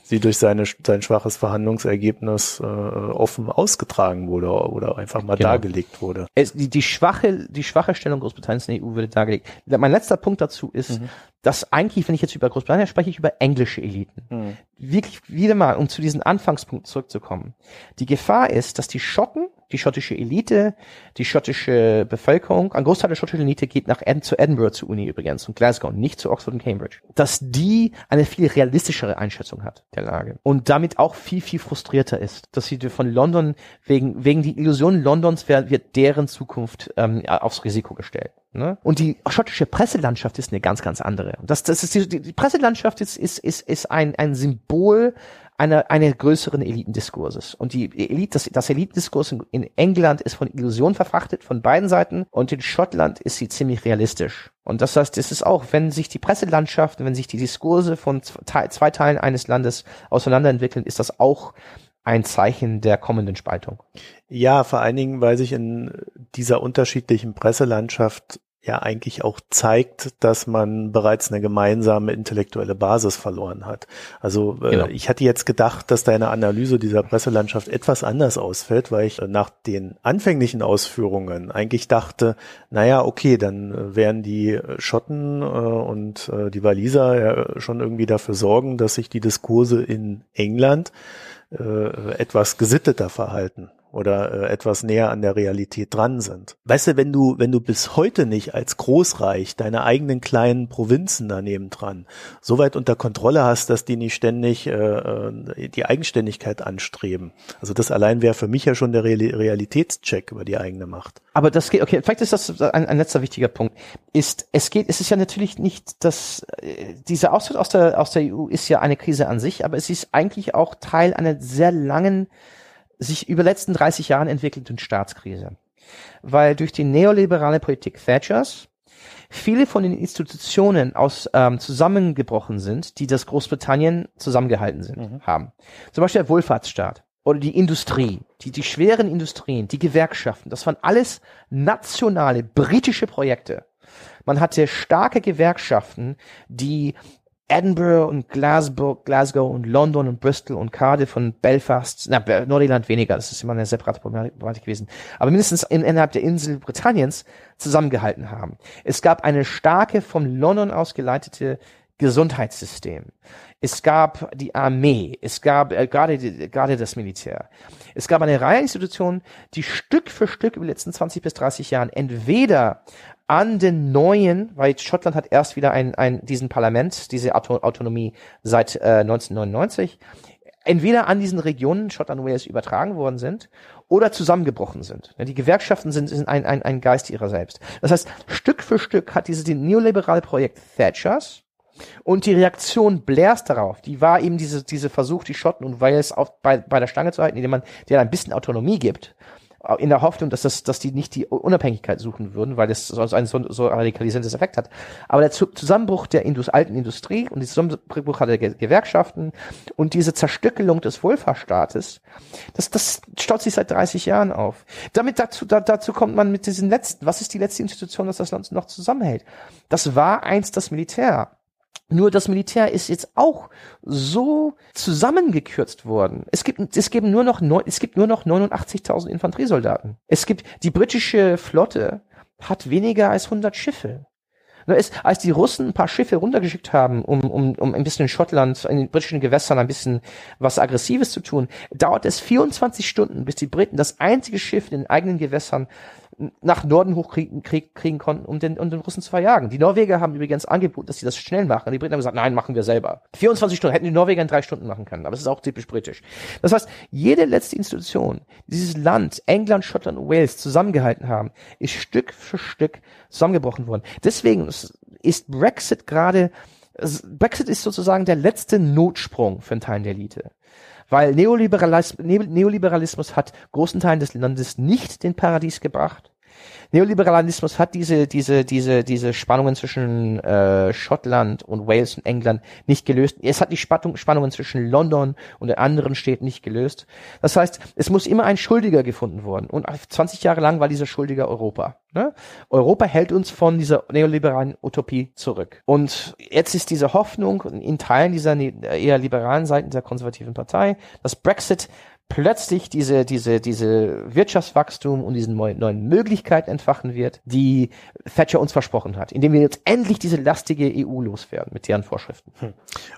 sie durch seine, sein schwaches Verhandlungsergebnis äh, offen ausgetragen wurde oder einfach mal genau. dargelegt wurde. Es, die, die, schwache, die schwache Stellung Großbritanniens in der EU wurde dargelegt. Mein letzter Punkt dazu ist, mhm. dass eigentlich, wenn ich jetzt über Großbritannien spreche, ich über englische Eliten. Mhm. Wirklich wieder mal, um zu diesem Anfangspunkt zurückzukommen. Die Gefahr ist, dass die Schotten die schottische Elite, die schottische Bevölkerung, ein Großteil der schottischen Elite geht nach Ed zu Edinburgh zur Uni übrigens und Glasgow, nicht zu Oxford und Cambridge, dass die eine viel realistischere Einschätzung hat der Lage und damit auch viel, viel frustrierter ist, dass sie von London wegen, wegen die Illusion Londons wird, wird deren Zukunft ähm, aufs Risiko gestellt. Ne? Und die schottische Presselandschaft ist eine ganz, ganz andere. Das, das ist die, die Presselandschaft ist, ist, ist, ist ein, ein Symbol einer, einer größeren Elitendiskurses. Und die Elite, das, das Elitendiskurs in, England ist von Illusion verfrachtet, von beiden Seiten. Und in Schottland ist sie ziemlich realistisch. Und das heißt, es ist auch, wenn sich die Presselandschaft, wenn sich die Diskurse von zwei Teilen eines Landes auseinanderentwickeln, ist das auch ein Zeichen der kommenden Spaltung. Ja, vor allen Dingen, weil sich in dieser unterschiedlichen Presselandschaft ja eigentlich auch zeigt, dass man bereits eine gemeinsame intellektuelle Basis verloren hat. Also äh, genau. ich hatte jetzt gedacht, dass deine Analyse dieser Presselandschaft etwas anders ausfällt, weil ich äh, nach den anfänglichen Ausführungen eigentlich dachte, naja, okay, dann äh, werden die Schotten äh, und äh, die Waliser ja schon irgendwie dafür sorgen, dass sich die Diskurse in England äh, etwas gesitteter verhalten oder äh, etwas näher an der Realität dran sind. Weißt du, wenn du, wenn du bis heute nicht als Großreich deine eigenen kleinen Provinzen daneben dran so weit unter Kontrolle hast, dass die nicht ständig äh, äh die Eigenständigkeit anstreben. Also das allein wäre für mich ja schon der Realitätscheck über die eigene Macht. Aber das geht, okay, vielleicht ist das ein, ein letzter wichtiger Punkt. Ist, es geht, es ist ja natürlich nicht, dass äh, dieser Austritt aus der, aus der EU ist ja eine Krise an sich, aber es ist eigentlich auch Teil einer sehr langen sich über letzten 30 Jahren entwickelten Staatskrise. Weil durch die neoliberale Politik Thatchers viele von den Institutionen aus ähm, zusammengebrochen sind, die das Großbritannien zusammengehalten sind, mhm. haben. Zum Beispiel der Wohlfahrtsstaat oder die Industrie, die, die schweren Industrien, die Gewerkschaften, das waren alles nationale britische Projekte. Man hatte starke Gewerkschaften, die Edinburgh und Glasgow, Glasgow und London und Bristol und Cardiff und Belfast, na, Nordirland weniger, das ist immer eine separate Problematik gewesen, aber mindestens in, innerhalb der Insel Britanniens zusammengehalten haben. Es gab eine starke, von London aus geleitete Gesundheitssystem. Es gab die Armee, es gab äh, gerade, gerade das Militär. Es gab eine Reihe Institutionen, die Stück für Stück über die letzten 20 bis 30 Jahren entweder an den neuen, weil Schottland hat erst wieder ein, ein, diesen Parlament, diese Auto Autonomie seit äh, 1999, entweder an diesen Regionen Schottland und Wales übertragen worden sind oder zusammengebrochen sind. Die Gewerkschaften sind, sind ein, ein, ein Geist ihrer selbst. Das heißt, Stück für Stück hat dieses die neoliberale Projekt Thatchers und die Reaktion Blairs darauf, die war eben diese, diese Versuch, die Schotten und Wales auf, bei, bei der Stange zu halten, indem man denen ein bisschen Autonomie gibt in der Hoffnung, dass das, dass die nicht die Unabhängigkeit suchen würden, weil das sonst einen so, so radikalisierendes Effekt hat. Aber der Zusammenbruch der Indus alten Industrie und die Zusammenbruch der Gewerkschaften und diese Zerstückelung des Wohlfahrtsstaates, das, das staut sich seit 30 Jahren auf. Damit dazu, da, dazu kommt man mit diesen letzten, was ist die letzte Institution, dass das Land noch zusammenhält? Das war einst das Militär. Nur das Militär ist jetzt auch so zusammengekürzt worden. Es gibt, es gibt nur noch, neun, es gibt nur noch 89.000 Infanteriesoldaten. Es gibt, die britische Flotte hat weniger als 100 Schiffe. Es, als die Russen ein paar Schiffe runtergeschickt haben, um, um, um ein bisschen in Schottland, in den britischen Gewässern ein bisschen was Aggressives zu tun, dauert es 24 Stunden, bis die Briten das einzige Schiff in den eigenen Gewässern nach Norden hochkriegen krieg, kriegen konnten, um den, um den Russen zu verjagen. Die Norweger haben übrigens angeboten, dass sie das schnell machen. Die Briten haben gesagt, nein, machen wir selber. 24 Stunden hätten die Norweger in drei Stunden machen können, aber es ist auch typisch britisch. Das heißt, jede letzte Institution, die dieses Land, England, Schottland und Wales zusammengehalten haben, ist Stück für Stück zusammengebrochen worden. Deswegen ist Brexit gerade, Brexit ist sozusagen der letzte Notsprung für einen Teil der Elite. Weil Neoliberalismus, Neoliberalismus hat großen Teilen des Landes nicht den Paradies gebracht. Neoliberalismus hat diese, diese, diese, diese Spannungen zwischen äh, Schottland und Wales und England nicht gelöst. Es hat die Spannung, Spannungen zwischen London und den anderen Städten nicht gelöst. Das heißt, es muss immer ein Schuldiger gefunden worden. Und 20 Jahre lang war dieser Schuldiger Europa. Ne? Europa hält uns von dieser neoliberalen Utopie zurück. Und jetzt ist diese Hoffnung in Teilen dieser ne, eher liberalen Seiten der konservativen Partei, dass Brexit plötzlich diese, diese, diese Wirtschaftswachstum und diesen neuen Möglichkeiten entfachen wird, die Thatcher uns versprochen hat, indem wir jetzt endlich diese lastige EU loswerden mit deren Vorschriften. Hm.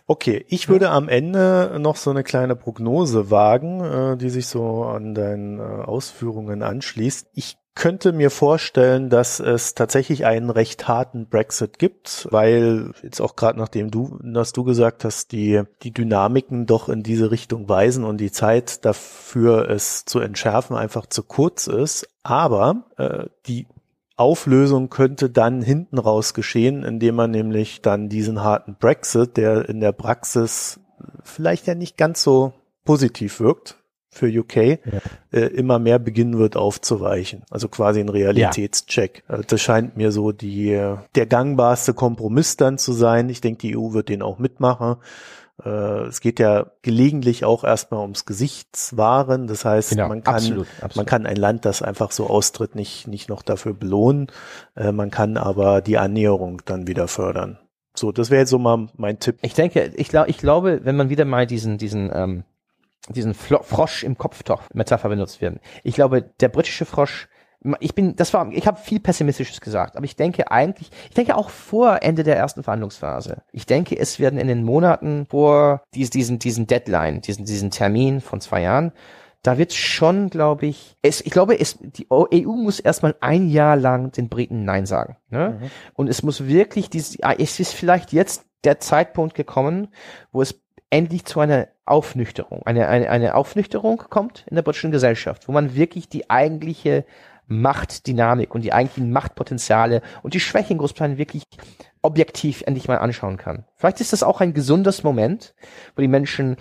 Okay, ich würde am Ende noch so eine kleine Prognose wagen, äh, die sich so an deinen äh, Ausführungen anschließt. Ich könnte mir vorstellen, dass es tatsächlich einen recht harten Brexit gibt, weil jetzt auch gerade nachdem du, dass du gesagt hast, die, die Dynamiken doch in diese Richtung weisen und die Zeit dafür es zu entschärfen einfach zu kurz ist. Aber äh, die Auflösung könnte dann hinten raus geschehen, indem man nämlich dann diesen harten Brexit, der in der Praxis vielleicht ja nicht ganz so positiv wirkt, für UK ja. äh, immer mehr beginnen wird aufzuweichen. Also quasi ein Realitätscheck. Ja. Also das scheint mir so die der gangbarste Kompromiss dann zu sein. Ich denke, die EU wird den auch mitmachen. Äh, es geht ja gelegentlich auch erstmal ums Gesichtswahren. Das heißt, Genau, man kann absolut, absolut. man kann ein Land, das einfach so austritt, nicht nicht noch dafür belohnen. Äh, man kann aber die Annäherung dann wieder fördern. So, das wäre jetzt so mal mein Tipp. Ich denke, ich, glaub, ich glaube, wenn man wieder mal diesen, diesen, ähm, diesen Flo Frosch im Kopftopf Metapher benutzt werden. Ich glaube, der britische Frosch, ich bin, das war, ich habe viel Pessimistisches gesagt, aber ich denke eigentlich, ich denke auch vor Ende der ersten Verhandlungsphase. Ich denke, es werden in den Monaten vor dies, diesen, diesen Deadline, diesen, diesen Termin von zwei Jahren, da wird schon, glaube ich, es, ich glaube, es, die EU muss erstmal ein Jahr lang den Briten Nein sagen. Ne? Und es muss wirklich, dieses, es ist vielleicht jetzt der Zeitpunkt gekommen, wo es endlich zu einer Aufnüchterung, eine, eine, eine Aufnüchterung kommt in der britischen Gesellschaft, wo man wirklich die eigentliche Machtdynamik und die eigentlichen Machtpotenziale und die Schwächen Großbritannien wirklich objektiv endlich mal anschauen kann. Vielleicht ist das auch ein gesundes Moment, wo die Menschen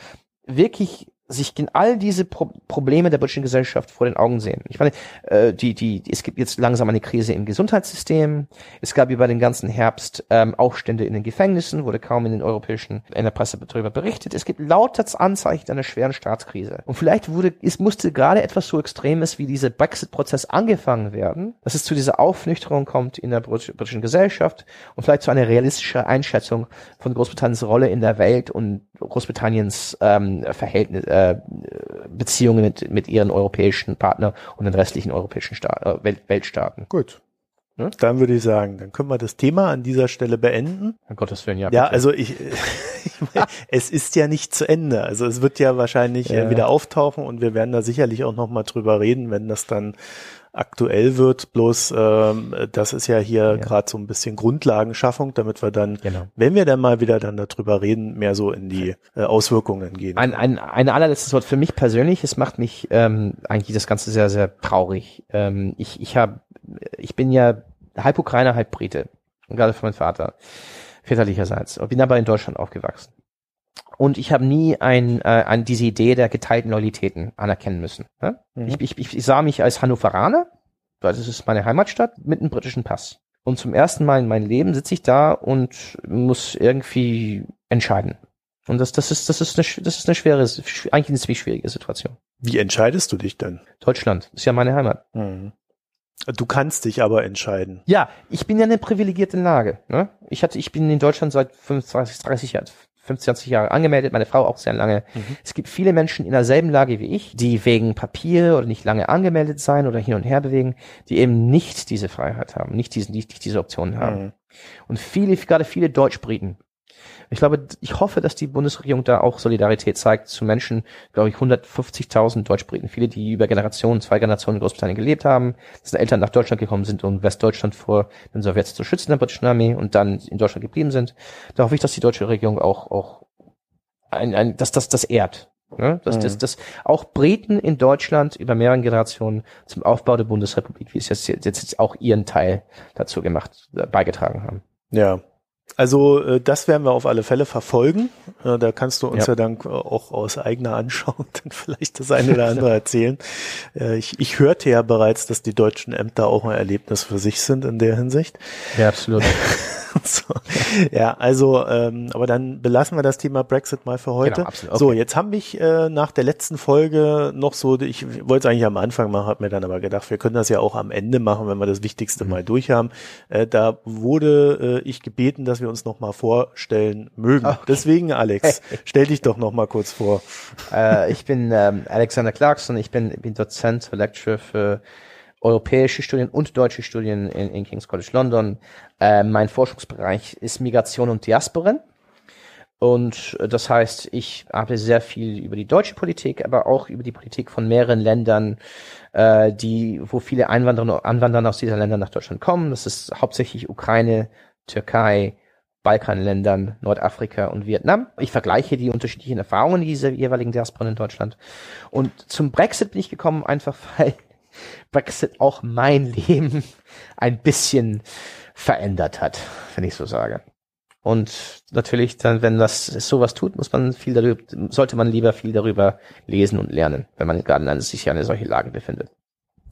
wirklich sich all diese Pro Probleme der britischen Gesellschaft vor den Augen sehen. Ich meine, äh, die, die, es gibt jetzt langsam eine Krise im Gesundheitssystem. Es gab über den ganzen Herbst ähm, Aufstände in den Gefängnissen, wurde kaum in den europäischen, in der Presse darüber berichtet. Es gibt lauter Anzeichen einer schweren Staatskrise. Und vielleicht wurde, es musste gerade etwas so Extremes wie dieser Brexit-Prozess angefangen werden, dass es zu dieser Aufnüchterung kommt in der britischen Gesellschaft und vielleicht zu einer realistischen Einschätzung von Großbritanniens Rolle in der Welt und Großbritanniens ähm, Verhältnis, äh, Beziehungen mit, mit ihren europäischen Partnern und den restlichen europäischen Staat, äh, Welt, Weltstaaten. Gut. Ne? Dann würde ich sagen, dann können wir das Thema an dieser Stelle beenden. Um Gottes Willen, ja. Ja, bitte. also ich, (laughs) es ist ja nicht zu Ende. Also es wird ja wahrscheinlich Ja. äh, wieder auftauchen und wir werden da sicherlich auch noch mal drüber reden, wenn das dann aktuell wird. Bloß ähm, das ist ja hier Ja. gerade so ein bisschen Grundlagenschaffung, damit wir dann, Genau. wenn wir dann mal wieder dann darüber reden, mehr so in die äh, Auswirkungen gehen. Ein, ein, ein allerletztes Wort für mich persönlich. Es macht mich ähm, eigentlich das Ganze sehr, sehr traurig. Ähm, ich, ich habe, ich bin ja halb Ukrainer, halb Brite. Und gerade von meinem Vater, väterlicherseits. Und bin aber in Deutschland aufgewachsen. Und ich habe nie ein, äh, ein, diese Idee der geteilten Loyalitäten anerkennen müssen. Ne? Mhm. Ich, ich, ich, sah mich als Hannoveraner, weil das ist meine Heimatstadt, mit einem britischen Pass. Und zum ersten Mal in meinem Leben sitze ich da und muss irgendwie entscheiden. Und das, das ist, das ist eine, das ist eine schwere, sch- eigentlich eine ziemlich schwierige Situation. Wie entscheidest du dich denn? Deutschland ist ja meine Heimat. Mhm. Du kannst dich aber entscheiden. Ja, ich bin ja in einer privilegierten Lage. Ne? Ich hatte, ich bin in Deutschland seit 25, 30 Jahren, 25 Jahre angemeldet, meine Frau auch sehr lange. Mhm. Es gibt viele Menschen in derselben Lage wie ich, die wegen Papier oder nicht lange angemeldet sein oder hin und her bewegen, die eben nicht diese Freiheit haben, nicht diese, nicht diese Optionen haben. Mhm. Und viele, gerade viele Deutschbriten. Ich glaube, ich hoffe, dass die Bundesregierung da auch Solidarität zeigt zu Menschen, glaube ich, 150.000 Deutschbriten. Viele, die über Generationen, zwei Generationen in Großbritannien gelebt haben, dessen Eltern nach Deutschland gekommen sind, um Westdeutschland vor den Sowjets zu schützen, der britischen Armee, und dann in Deutschland geblieben sind. Da hoffe ich, dass die deutsche Regierung auch, auch ein, ein, dass das, das ehrt. Ne? Dass, Mhm. dass, dass auch Briten in Deutschland über mehrere Generationen zum Aufbau der Bundesrepublik, wie es jetzt, jetzt, jetzt auch ihren Teil dazu gemacht, beigetragen haben. Ja. Also äh, das werden wir auf alle Fälle verfolgen. Äh, Da kannst du uns ja, Ja. dann äh, auch aus eigener Anschauung (laughs) dann vielleicht das eine oder andere erzählen. (laughs) Äh, Ich, ich hörte ja bereits, dass die deutschen Ämter auch ein Erlebnis für sich sind in der Hinsicht. Ja, absolut. (laughs) (laughs) so. Ja, also, ähm, aber dann belassen wir das Thema Brexit mal für heute. Genau, absolut. So, Okay. jetzt haben mich äh, nach der letzten Folge noch so, ich wollte es eigentlich am Anfang machen, habe mir dann aber gedacht, wir können das ja auch am Ende machen, wenn wir das Wichtigste Mhm. mal durch haben. Äh, da wurde äh, ich gebeten, dass wir uns noch mal vorstellen mögen. Okay. Deswegen, Alex, stell dich doch noch mal kurz vor. äh, ich bin ähm, Alexander Clarkson, ich bin, bin Dozent, Lecturer für europäische Studien und deutsche Studien in, in King's College London. Äh, mein Forschungsbereich ist Migration und Diasporen. Und äh, das heißt, ich arbeite sehr viel über die deutsche Politik, aber auch über die Politik von mehreren Ländern, äh, die, wo viele Einwanderer, Anwanderer aus diesen Ländern nach Deutschland kommen. Das ist hauptsächlich Ukraine, Türkei, Balkanländern, Nordafrika und Vietnam. Ich vergleiche die unterschiedlichen Erfahrungen dieser jeweiligen Diasporen in Deutschland. Und zum Brexit bin ich gekommen, einfach (laughs) weil Brexit auch mein (laughs) Leben ein bisschen verändert hat, wenn ich so sage. Und natürlich dann, wenn das sowas tut, muss man viel darüber, sollte man lieber viel darüber lesen und lernen, wenn man gerade in einer, sich in einer solchen Lage befindet.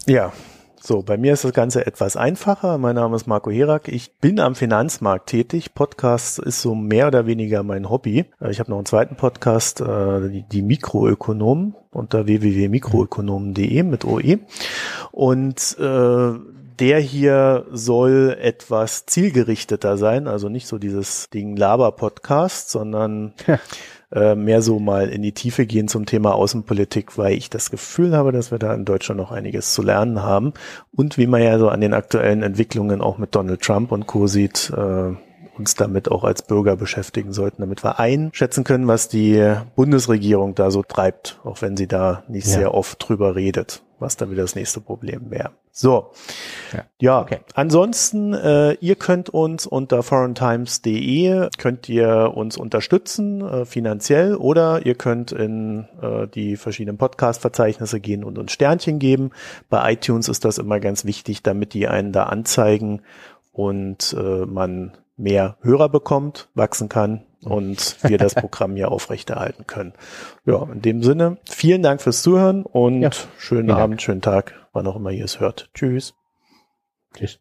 Ja, So, bei mir ist das Ganze etwas einfacher. Mein Name ist Marco Herak. Ich bin am Finanzmarkt tätig. Podcast ist so mehr oder weniger mein Hobby. Äh, ich habe noch einen zweiten Podcast, äh, die, Mikroökonomen unter www.mikroökonomen.de mit OE. Und äh, der hier soll etwas zielgerichteter sein, also nicht so dieses Ding Laber-Podcast, sondern äh, mehr so mal in die Tiefe gehen zum Thema Außenpolitik, weil ich das Gefühl habe, dass wir da in Deutschland noch einiges zu lernen haben und wie man ja so an den aktuellen Entwicklungen auch mit Donald Trump und Co. sieht, äh, uns damit auch als Bürger beschäftigen sollten, damit wir einschätzen können, was die Bundesregierung da so treibt, auch wenn sie da nicht ja. sehr oft drüber redet, was dann wieder das nächste Problem wäre. So, ja, ja okay. ansonsten, äh, ihr könnt uns unter foreigntimes.de, könnt ihr uns unterstützen äh, finanziell oder ihr könnt in äh, die verschiedenen Podcast-Verzeichnisse gehen und uns Sternchen geben. Bei iTunes ist das immer ganz wichtig, damit die einen da anzeigen und äh, man mehr Hörer bekommt, wachsen kann und wir das (laughs) Programm hier aufrechterhalten können. Ja, in dem Sinne, vielen Dank fürs Zuhören und ja, schönen Abend, Dank. schönen Tag, wann auch immer ihr es hört. Tschüss. Tschüss.